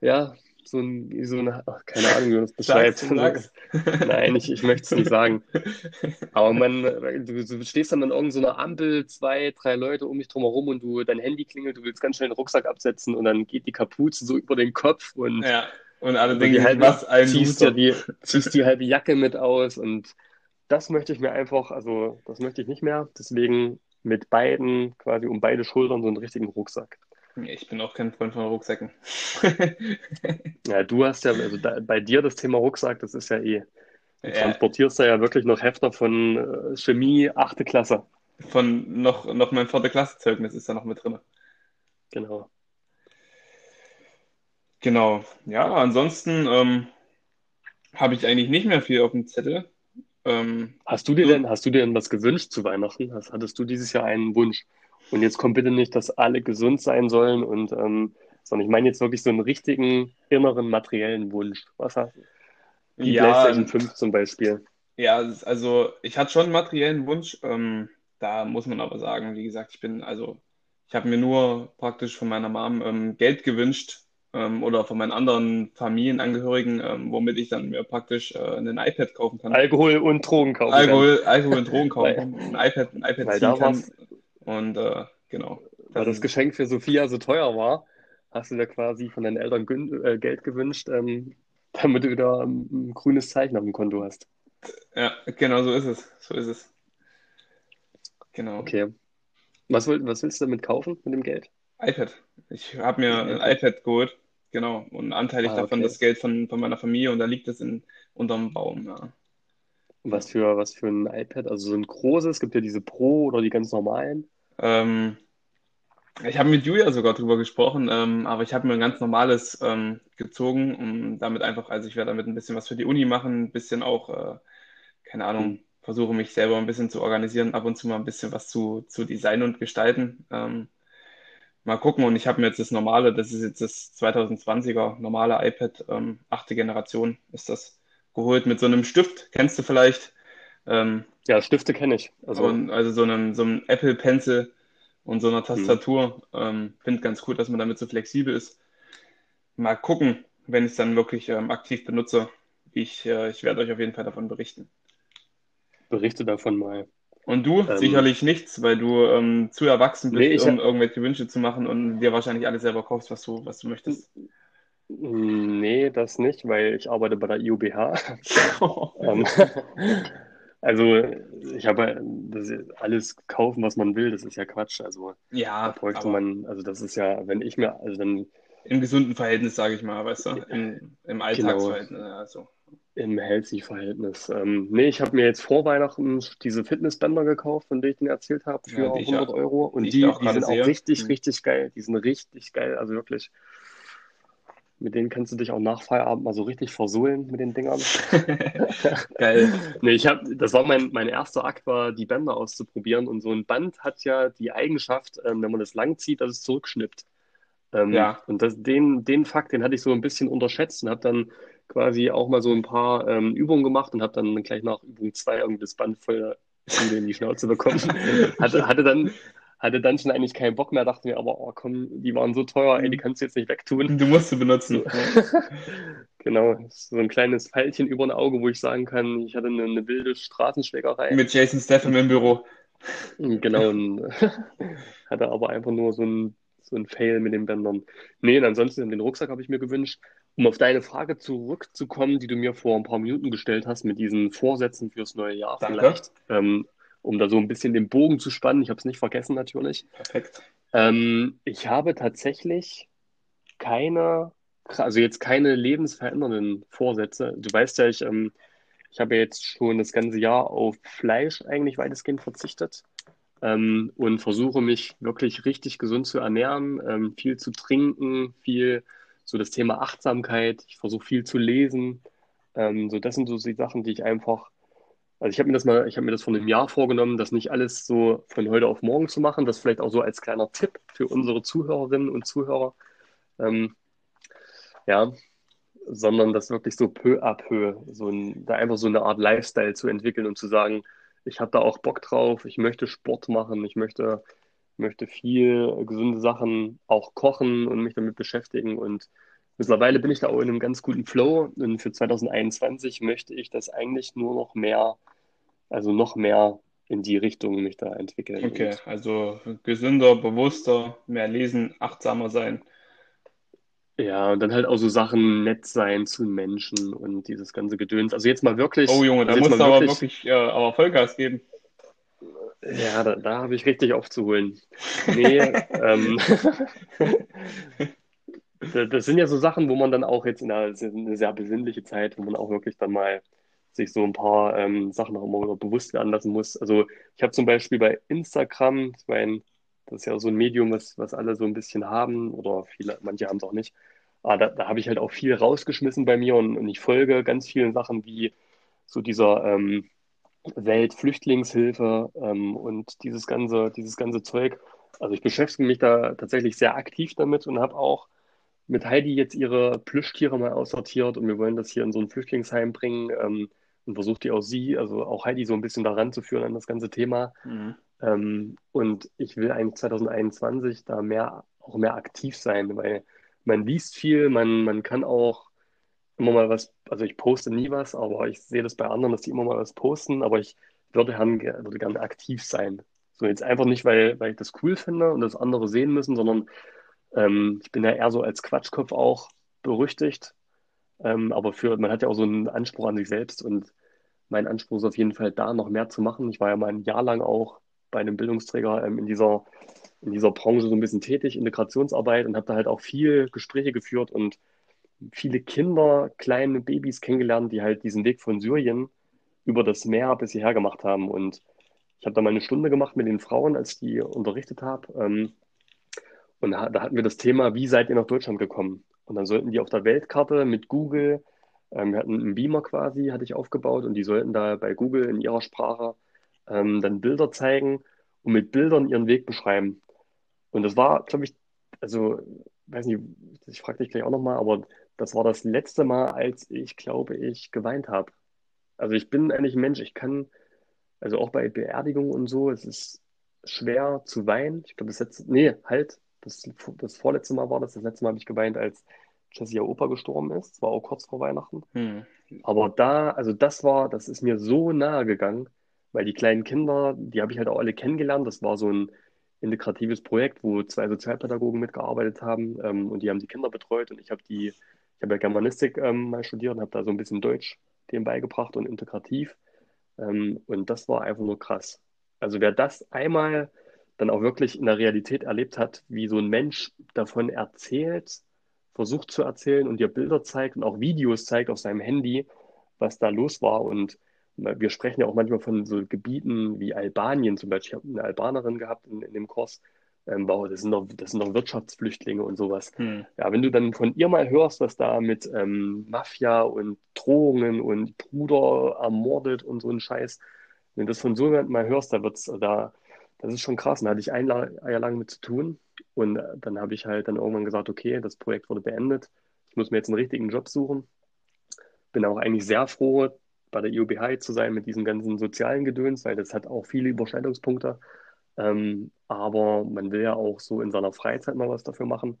ja, so ein, so ein, ach, keine Ahnung, wie man das beschreibt. Sag's, sag's. Nein, ich, ich möchte es nicht sagen. Aber man, du, du stehst dann an irgendeiner Ampel, zwei, drei Leute um dich drumherum und du, dein Handy klingelt, du willst ganz schnell den Rucksack absetzen und dann geht die Kapuze so über den Kopf und Ja. Und alle du denken halbe, was ein ziehst dir Loser. die, ziehst die halbe Jacke mit aus und das möchte ich mir einfach, also das möchte ich nicht mehr. Deswegen mit beiden, quasi um beide Schultern so einen richtigen Rucksack. Ich bin auch kein Freund von Rucksäcken. Ja, du hast ja, also da, bei dir das Thema Rucksack, das ist ja eh, du Ja, transportierst da ja wirklich noch Hefter von äh, Chemie, achte Klasse. von noch, noch mein vierte Klassezeugnis ist da noch mit drin. Genau. Genau. Ja, ansonsten ähm, habe ich eigentlich nicht mehr viel auf dem Zettel. Ähm, Hast du dir denn, hast du dir denn was gewünscht zu Weihnachten? Hast, hattest du dieses Jahr einen Wunsch? Und jetzt kommt bitte nicht, dass alle gesund sein sollen und, ähm, sondern ich meine jetzt wirklich so einen richtigen inneren materiellen Wunsch. Was hast du? Die ja, PlayStation 5 zum Beispiel. ja, also ich hatte schon einen materiellen Wunsch. Ähm, da muss man aber sagen, wie gesagt, ich bin, also ich habe mir nur praktisch von meiner Mom ähm, Geld gewünscht ähm, oder von meinen anderen Familienangehörigen, ähm, womit ich dann mir praktisch äh, ein iPad kaufen kann. Alkohol und Drogen kaufen kann. Alkohol, Alkohol und Drogen kaufen kann, ein iPad, ein iPad weil ziehen kann. Und äh, genau, weil das Geschenk für Sophia so teuer war, hast du dir quasi von deinen Eltern äh, Geld gewünscht, ähm, damit du wieder ein, ein grünes Zeichen auf dem Konto hast. ja, genau so ist es. So ist es. Genau. Okay. Was, was willst du damit kaufen mit dem Geld? iPad. Ich habe mir Ein iPad geholt. Genau. Und anteilig Ah, davon das Geld von, von meiner Familie und da liegt es in, unterm Baum. Ja. Was für, was für ein iPad? Also so ein großes, es gibt ja diese Pro oder die ganz normalen. Ähm, ich habe mit Julia sogar drüber gesprochen, ähm, aber ich habe mir ein ganz normales ähm, gezogen, um damit einfach, also ich werde damit ein bisschen was für die Uni machen, ein bisschen auch, äh, keine Ahnung, Hm. versuche mich selber ein bisschen zu organisieren, ab und zu mal ein bisschen was zu, zu designen und gestalten. Ähm, mal gucken und ich habe mir jetzt das normale, das ist jetzt das 2020er normale iPad, ähm, achte Generation ist das geholt mit so einem Stift, kennst du vielleicht? Ähm, Ja, Stifte kenne ich. Also, und also so einem, so einem Apple Pencil und so einer hm. Tastatur. Ähm, finde ganz cool, dass man damit so flexibel ist. Mal gucken, wenn ich es dann wirklich ähm, aktiv benutze. Ich, äh, ich werde euch auf jeden Fall davon berichten. Berichte davon mal. Und du Ähm, sicherlich nichts, weil du ähm, zu erwachsen nee, bist, ich um irgendwelche Wünsche zu machen und dir wahrscheinlich alles selber kaufst, was du, was du möchtest. Nee, das nicht, weil ich arbeite bei der IUBH. Ähm, also ich habe das alles kaufen, was man will, das ist ja Quatsch. Also da Ja, bräuchte aber man, also das ist ja, wenn ich mir, also dann im gesunden Verhältnis, sage ich mal, weißt du, im, im genau Alltagsverhältnis. Also, im Healthy-Verhältnis. Ähm, nee, ich habe mir jetzt vor Weihnachten diese Fitnessbänder gekauft, von denen ich dir erzählt habe, für ja, 100 Euro. Und die die, auch die sind auch sehe. richtig, Hm. richtig geil. Die sind richtig geil, also wirklich. Mit denen kannst du dich auch nach Feierabend mal so richtig versohlen mit den Dingern. Geil. Nee, ich habe, das war mein, mein erster Akt, war die Bänder auszuprobieren. Und so ein Band hat ja die Eigenschaft, ähm, wenn man das lang zieht, dass es zurückschnippt. Ähm, Ja, und das, den, den Fakt, den hatte ich so ein bisschen unterschätzt und habe dann quasi auch mal so ein paar ähm, Übungen gemacht und habe dann gleich nach Übung zwei irgendwie das Band voll in die Schnauze bekommen. Hatte, hatte dann, hatte dann schon eigentlich keinen Bock mehr, dachte mir aber, oh komm, die waren so teuer, ey, die kannst du jetzt nicht wegtun. du musst sie benutzen. So. Genau, so ein kleines Pfeilchen über ein Auge, wo ich sagen kann, ich hatte eine, eine wilde Straßenschlägerei. Mit Jason Statham im Büro. Genau, und hatte aber einfach nur so ein, so ein Fail mit den Bändern. Nee, und ansonsten den Rucksack habe ich mir gewünscht. Um auf deine Frage zurückzukommen, die du mir vor ein paar Minuten gestellt hast, mit diesen Vorsätzen fürs neue Jahr Danke. vielleicht, ähm, um da so ein bisschen den Bogen zu spannen. Ich habe es nicht vergessen natürlich. Perfekt. Ähm, ich habe tatsächlich keine, also jetzt keine lebensverändernden Vorsätze. Du weißt ja, ich, ähm, ich habe jetzt schon das ganze Jahr auf Fleisch eigentlich weitestgehend verzichtet ähm, und versuche mich wirklich richtig gesund zu ernähren, ähm, viel zu trinken, viel so das Thema Achtsamkeit. Ich versuche viel zu lesen. Ähm, so das sind so die Sachen, die ich einfach also ich habe mir das mal, ich habe mir das vor einem Jahr vorgenommen, das nicht alles so von heute auf morgen zu machen. Das vielleicht auch so als kleiner Tipp für unsere Zuhörerinnen und Zuhörer. Ähm, ja, sondern das wirklich so peu à peu, so ein, da einfach so eine Art Lifestyle zu entwickeln und zu sagen, ich habe da auch Bock drauf, ich möchte Sport machen, ich möchte, möchte viel gesunde Sachen auch kochen und mich damit beschäftigen und mittlerweile bin ich da auch in einem ganz guten Flow und für 2021 möchte ich das eigentlich nur noch mehr, also noch mehr in die Richtung mich da entwickeln. Okay, also gesünder, bewusster, mehr lesen, achtsamer sein. Ja, und dann halt auch so Sachen nett sein zu Menschen und dieses ganze Gedöns. Also jetzt mal wirklich. Oh Junge, da also musst du aber wirklich, äh, aber Vollgas geben. ja, da, da habe ich richtig aufzuholen. Nee, ähm, da- das sind ja so Sachen, wo man dann auch jetzt in einer, eine sehr besinnliche Zeit, wo man auch wirklich dann mal sich so ein paar ähm, Sachen auch immer bewusst werden lassen muss. Also ich habe zum Beispiel bei Instagram, ich meine, das ist ja so ein Medium, was, was alle so ein bisschen haben oder viele, manche haben es auch nicht. Aber da, da habe ich halt auch viel rausgeschmissen bei mir und, und ich folge ganz vielen Sachen wie so dieser ähm, Weltflüchtlingshilfe ähm, und dieses ganze, dieses ganze Zeug. Also ich beschäftige mich da tatsächlich sehr aktiv damit und habe auch mit Heidi jetzt ihre Plüschtiere mal aussortiert und wir wollen das hier in so ein Flüchtlingsheim bringen ähm, und versucht die auch sie, also auch Heidi so ein bisschen daran zu führen an das ganze Thema. Mhm. Ähm, und ich will eigentlich 2021 da mehr, auch mehr aktiv sein, weil man liest viel, man, man kann auch immer mal was, also ich poste nie was, aber ich sehe das bei anderen, dass die immer mal was posten, aber ich würde, gern, würde gerne aktiv sein. So jetzt einfach nicht, weil, weil ich das cool finde und das andere sehen müssen, sondern ähm, ich bin ja eher so als Quatschkopf auch berüchtigt. Ähm, aber für, man hat ja auch so einen Anspruch an sich selbst und mein Anspruch ist auf jeden Fall da, noch mehr zu machen. Ich war ja mal ein Jahr lang auch bei einem Bildungsträger ähm, in dieser, in dieser Branche so ein bisschen tätig, Integrationsarbeit und habe da halt auch viel Gespräche geführt und viele Kinder, kleine Babys kennengelernt, die halt diesen Weg von Syrien über das Meer bis hierher gemacht haben. Und ich habe da mal eine Stunde gemacht mit den Frauen, als ich die unterrichtet habe. Ähm, und da, da hatten wir das Thema, wie seid ihr nach Deutschland gekommen? Und dann sollten die auf der Weltkarte mit Google, ähm, wir hatten einen Beamer quasi, hatte ich aufgebaut, und die sollten da bei Google in ihrer Sprache ähm, dann Bilder zeigen und mit Bildern ihren Weg beschreiben. Und das war, glaube ich, also, weiß nicht, ich frage dich gleich auch nochmal, aber das war das letzte Mal, als ich, glaube ich, geweint habe. Also ich bin eigentlich ein Mensch, ich kann, also auch bei Beerdigungen und so, es ist schwer zu weinen. Ich glaube, das letzte, nee, halt, das, das vorletzte Mal war das, das letzte Mal habe ich geweint, als Jessie Opa gestorben ist. Das war auch kurz vor Weihnachten. Hm. Aber da, also das war, das ist mir so nahe gegangen, weil die kleinen Kinder, die habe ich halt auch alle kennengelernt. Das war so ein integratives Projekt, wo zwei Sozialpädagogen mitgearbeitet haben ähm, und die haben die Kinder betreut und ich habe die, ich habe ja Germanistik ähm, mal studiert und habe da so ein bisschen Deutsch denen beigebracht und integrativ. Ähm, und das war einfach nur krass. Also wer das einmal dann auch wirklich in der Realität erlebt hat, wie so ein Mensch davon erzählt, versucht zu erzählen und dir Bilder zeigt und auch Videos zeigt auf seinem Handy, was da los war. Und wir sprechen ja auch manchmal von so Gebieten wie Albanien zum Beispiel. Ich habe eine Albanerin gehabt in, in dem Kurs. Ähm, wow, das sind doch, das sind doch Wirtschaftsflüchtlinge und sowas. Hm. Ja, wenn du dann von ihr mal hörst, was da mit ähm, Mafia und Drohungen und Bruder ermordet und so ein Scheiß, wenn du das von so jemandem mal hörst, da wird's, da, das ist schon krass. Da hatte ich ein Jahr lang mit zu tun. Und äh, dann habe ich halt dann irgendwann gesagt, okay, das Projekt wurde beendet. Ich muss mir jetzt einen richtigen Job suchen. Bin auch eigentlich sehr froh, bei der IUBH zu sein mit diesem ganzen sozialen Gedöns, weil das hat auch viele Überschneidungspunkte. Ähm, aber man will ja auch so in seiner Freizeit mal was dafür machen.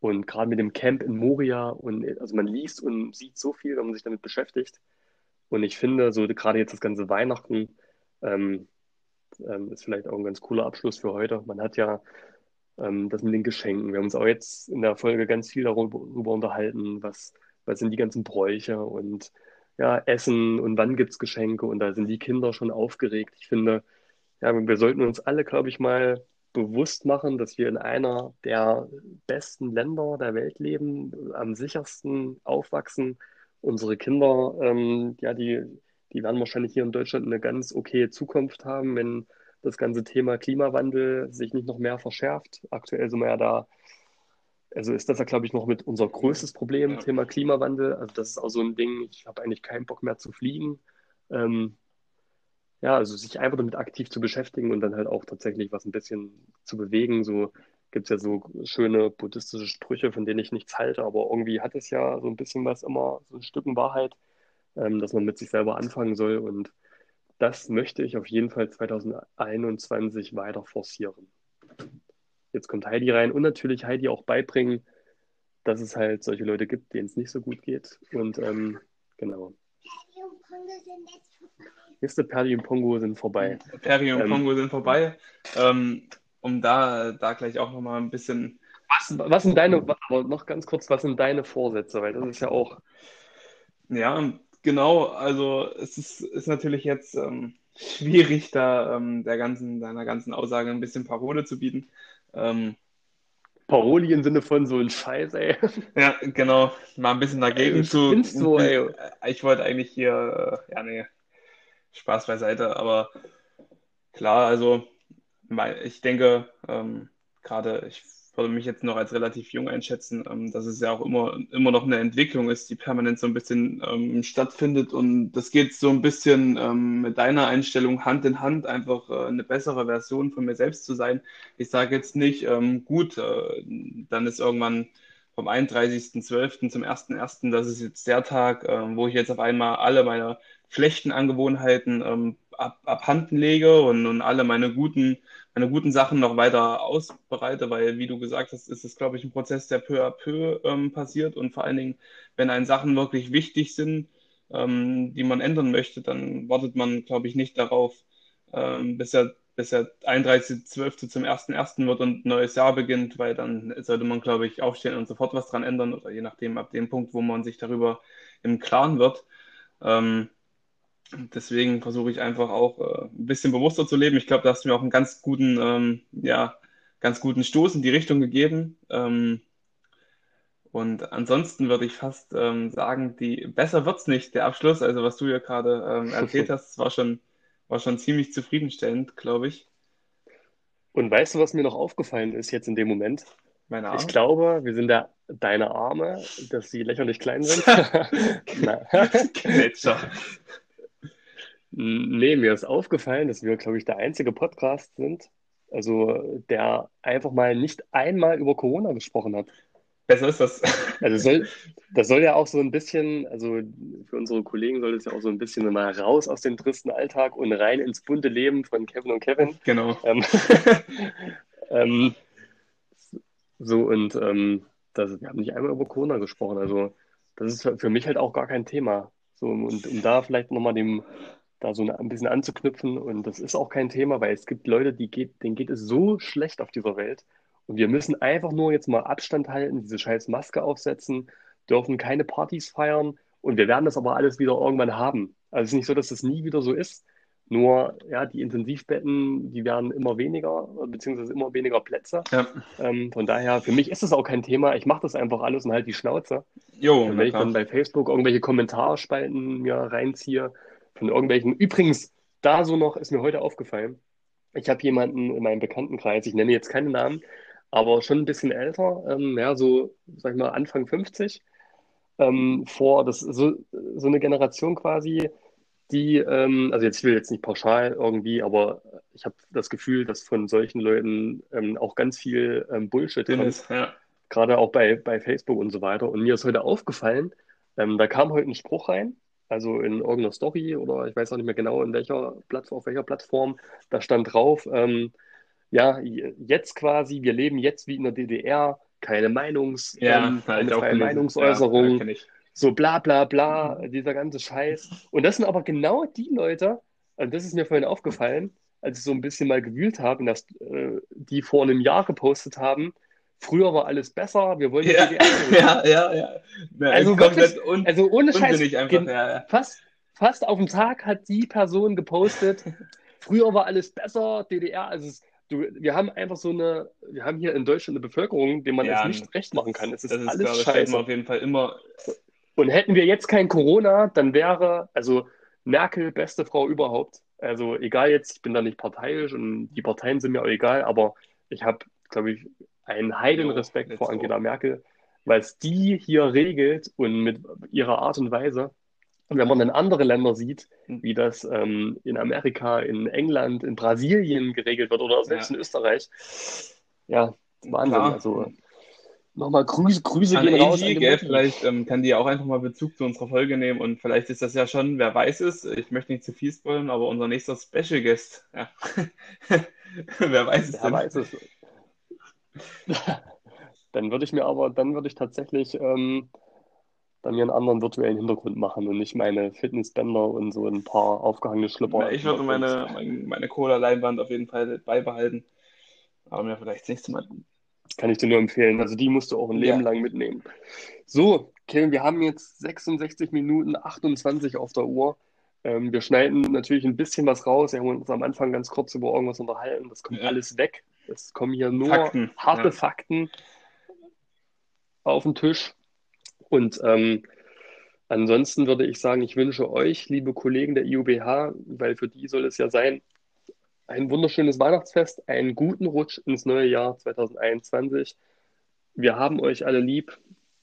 Und gerade mit dem Camp in Moria und also man liest und sieht so viel, wenn man sich damit beschäftigt. Und ich finde, so gerade jetzt das ganze Weihnachten ähm, ähm, ist vielleicht auch ein ganz cooler Abschluss für heute. Man hat ja ähm, das mit den Geschenken. Wir haben uns auch jetzt in der Folge ganz viel darüber, darüber unterhalten, was, was sind die ganzen Bräuche und ja, Essen und wann gibt es Geschenke und da sind die Kinder schon aufgeregt. Ich finde, ja, wir sollten uns alle, glaube ich, mal bewusst machen, dass wir in einer der besten Länder der Welt leben, am sichersten aufwachsen, unsere Kinder, ähm, ja, die, die werden wahrscheinlich hier in Deutschland eine ganz okay Zukunft haben, wenn das ganze Thema Klimawandel sich nicht noch mehr verschärft. Aktuell sind wir ja da, also ist das ja, glaube ich, noch mit unser größtes Problem, Ja. Thema Klimawandel. Also das ist auch so ein Ding, ich habe eigentlich keinen Bock mehr zu fliegen. Ähm, ja, also sich einfach damit aktiv zu beschäftigen und dann halt auch tatsächlich was ein bisschen zu bewegen. So gibt es ja so schöne buddhistische Sprüche, von denen ich nichts halte, aber irgendwie hat es ja so ein bisschen was immer, so ein Stücken Wahrheit, ähm, dass man mit sich selber anfangen soll. Und das möchte ich auf jeden Fall 2021 weiter forcieren. Jetzt kommt Heidi rein und natürlich Heidi auch beibringen, dass es halt solche Leute gibt, denen es nicht so gut geht. Und ähm, genau. Nächste Perdi und Pongo sind vorbei. Peri und Ähm, Kongo sind vorbei. Ähm, um da, da gleich auch nochmal ein bisschen. Was, was sind deine, noch ganz kurz, was sind deine Vorsätze? Weil das ist ja auch, Ja, genau. Also es ist, ist natürlich jetzt ähm, schwierig, da ähm, der ganzen, deiner ganzen Aussage ein bisschen Parole zu bieten. Ähm, Paroli im Sinne von so ein Scheiß, ey. ja, genau. Mal ein bisschen dagegen Ey, zu. du, ey. Ich wollte eigentlich hier, äh, ja, nee, Spaß beiseite, aber klar, also ich denke, ähm, gerade ich würde mich jetzt noch als relativ jung einschätzen, ähm, dass es ja auch immer, immer noch eine Entwicklung ist, die permanent so ein bisschen ähm, stattfindet und das geht so ein bisschen ähm, mit deiner Einstellung Hand in Hand, einfach äh, eine bessere Version von mir selbst zu sein. Ich sage jetzt nicht, ähm, gut, äh, dann ist irgendwann vom 31.12. zum 1.1., das ist jetzt der Tag, ähm, wo ich jetzt auf einmal alle meine schlechten Angewohnheiten ähm, ab, abhanden lege und, und alle meine guten, meine guten Sachen noch weiter ausbereite, weil, wie du gesagt hast, ist es, glaube ich, ein Prozess, der peu à peu ähm, passiert und vor allen Dingen, wenn einen Sachen wirklich wichtig sind, ähm, die man ändern möchte, dann wartet man, glaube ich, nicht darauf, ähm, bis er bis der 31.12. zum 1.1. wird und ein neues Jahr beginnt, weil dann sollte man, glaube ich, aufstehen und sofort was dran ändern oder je nachdem, ab dem Punkt, wo man sich darüber im Klaren wird. Ähm, deswegen versuche ich einfach auch äh, ein bisschen bewusster zu leben. Ich glaube, da hast du mir auch einen ganz guten, ähm, ja, ganz guten Stoß in die Richtung gegeben. Ähm, und ansonsten würde ich fast ähm, sagen, die besser wird's nicht, der Abschluss. Also was du ja gerade ähm, erzählt hast, war schon, war schon ziemlich zufriedenstellend, glaube ich. Und weißt du, was mir noch aufgefallen ist jetzt in dem Moment? Meine Ich Arme. glaube, wir sind da deine Arme, dass sie lächerlich klein sind. Gletscher. Nee, mir ist aufgefallen, dass wir, glaube ich, der einzige Podcast sind, also der einfach mal nicht einmal über Corona gesprochen hat. Besser ist das. Also soll, das soll ja auch so ein bisschen, also für unsere Kollegen soll es ja auch so ein bisschen mal raus aus dem tristen Alltag und rein ins bunte Leben von Kevin und Kevin. Genau. Ähm, ähm, so und ähm, das, wir haben nicht einmal über Corona gesprochen. Also das ist für für mich halt auch gar kein Thema. So, und um da vielleicht nochmal dem, da so ein bisschen anzuknüpfen, und das ist auch kein Thema, weil es gibt Leute, die geht, denen geht es so schlecht auf dieser Welt. Und wir müssen einfach nur jetzt mal Abstand halten, diese scheiß Maske aufsetzen, dürfen keine Partys feiern und wir werden das aber alles wieder irgendwann haben. Also es ist nicht so, dass das nie wieder so ist. Nur, ja, die Intensivbetten, die werden immer weniger, beziehungsweise immer weniger Plätze. Ja. Ähm, von daher, für mich ist das auch kein Thema. Ich mache das einfach alles und halt die Schnauze. Jo, Und wenn ich dann bei Facebook irgendwelche Kommentarspalten mir reinziehe, von irgendwelchen, übrigens, da so noch ist mir heute aufgefallen, ich habe jemanden in meinem Bekanntenkreis, ich nenne jetzt keine Namen, aber schon ein bisschen älter, ähm, ja, so, sag ich mal, Anfang 50, ähm, vor, das ist so, so eine Generation quasi, die, ähm, also jetzt ich will jetzt nicht pauschal irgendwie, aber ich habe das Gefühl, dass von solchen Leuten ähm, auch ganz viel ähm, Bullshit kommt Dennis, ja. gerade auch bei, bei Facebook und so weiter. Und mir ist heute aufgefallen, ähm, da kam heute ein Spruch rein, also in irgendeiner Story oder ich weiß auch nicht mehr genau in welcher Plattform, auf welcher Plattform, da stand drauf, ähm, ja, jetzt quasi, wir leben jetzt wie in der DDR, keine Meinungs, Ja, ähm, keine freie. Meinungsäußerung, Ja, so bla bla bla, dieser ganze Scheiß. Und das sind aber genau die Leute, und das ist mir vorhin aufgefallen, als ich so ein bisschen mal gewühlt habe, dass äh, die vor einem Jahr gepostet haben, früher war alles besser, wir wollen Ja, ja, ja, ja. Na, Also komplett wirklich, un Also ohne Scheiß, einfach. Ja, ja. fast, fast auf den Tag hat die Person gepostet, früher war alles besser, DDR, also es, du, wir haben einfach so eine, wir haben hier in Deutschland eine Bevölkerung, dem man Ja, es nicht recht machen kann. Es ist Das ist, alles man scheiße. auf jeden Fall immer. Und Und hätten wir jetzt kein Corona, dann wäre, also Merkel beste Frau überhaupt. Also egal jetzt, ich bin da nicht parteiisch und die Parteien sind mir auch egal, aber ich habe, glaube ich, einen heiden Respekt vor Angela Merkel, weil es die hier regelt und mit ihrer Art und Weise. Und wenn man dann andere Länder sieht, wie das ähm, in Amerika, in England, in Brasilien geregelt wird oder selbst ja. in Österreich, ja, Wahnsinn. Klar. Also nochmal Grüße, Grüße an gehen raus. An gell, vielleicht ähm, kann die auch einfach mal Bezug zu unserer Folge nehmen und vielleicht ist das ja schon, wer weiß es, ich möchte nicht zu viel spoilern, aber unser nächster Special Guest. Ja. wer weiß es. Wer denn? weiß es. dann würde ich mir aber, dann würde ich tatsächlich ähm, dann mir einen anderen virtuellen Hintergrund machen und nicht meine Fitnessbänder und so ein paar aufgehangene Schlipper. Ja, ich würde meine, meine Cola-Leinwand auf jeden Fall beibehalten. Aber mir vielleicht das nächste Mal. Kann ich dir nur empfehlen. Also die musst du auch ein Leben ja. lang mitnehmen. So, Kevin, wir haben jetzt 66 Minuten 28 auf der Uhr. Ähm, wir schneiden natürlich ein bisschen was raus. Wir haben uns am Anfang ganz kurz über irgendwas unterhalten. Das kommt ja. alles weg. Es kommen hier nur Fakten. harte ja. Fakten auf den Tisch. Und ähm, ansonsten würde ich sagen, ich wünsche euch, liebe Kollegen der IUBH, weil für die soll es ja sein, ein wunderschönes Weihnachtsfest, einen guten Rutsch ins neue Jahr 2021. Wir haben euch alle lieb.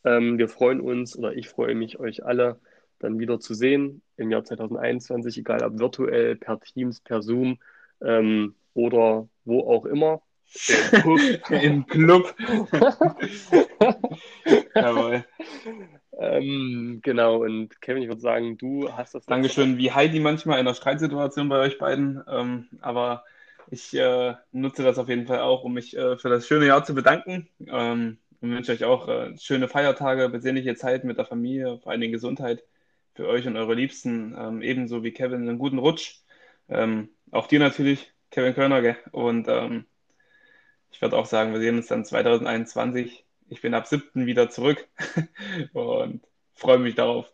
Ähm, wir freuen uns oder ich freue mich, euch alle dann wieder zu sehen im Jahr 2021, egal ob virtuell, per Teams, per Zoom ähm, oder wo auch immer. Im Club. Jawohl. Ähm, genau, und Kevin, ich würde sagen, du hast das. Dankeschön, wie Heidi manchmal in der Streitsituation bei euch beiden. Ähm, aber ich äh, nutze das auf jeden Fall auch, um mich äh, für das schöne Jahr zu bedanken. Ähm, und wünsche euch auch äh, schöne Feiertage, besinnliche Zeit mit der Familie, vor allen Dingen Gesundheit für euch und eure Liebsten. Ähm, ebenso wie Kevin, einen guten Rutsch. Ähm, auch dir natürlich, Kevin Körner. Gell? Und ähm, ich würde auch sagen, wir sehen uns dann 2021. Ich bin ab 7. wieder zurück und freue mich darauf.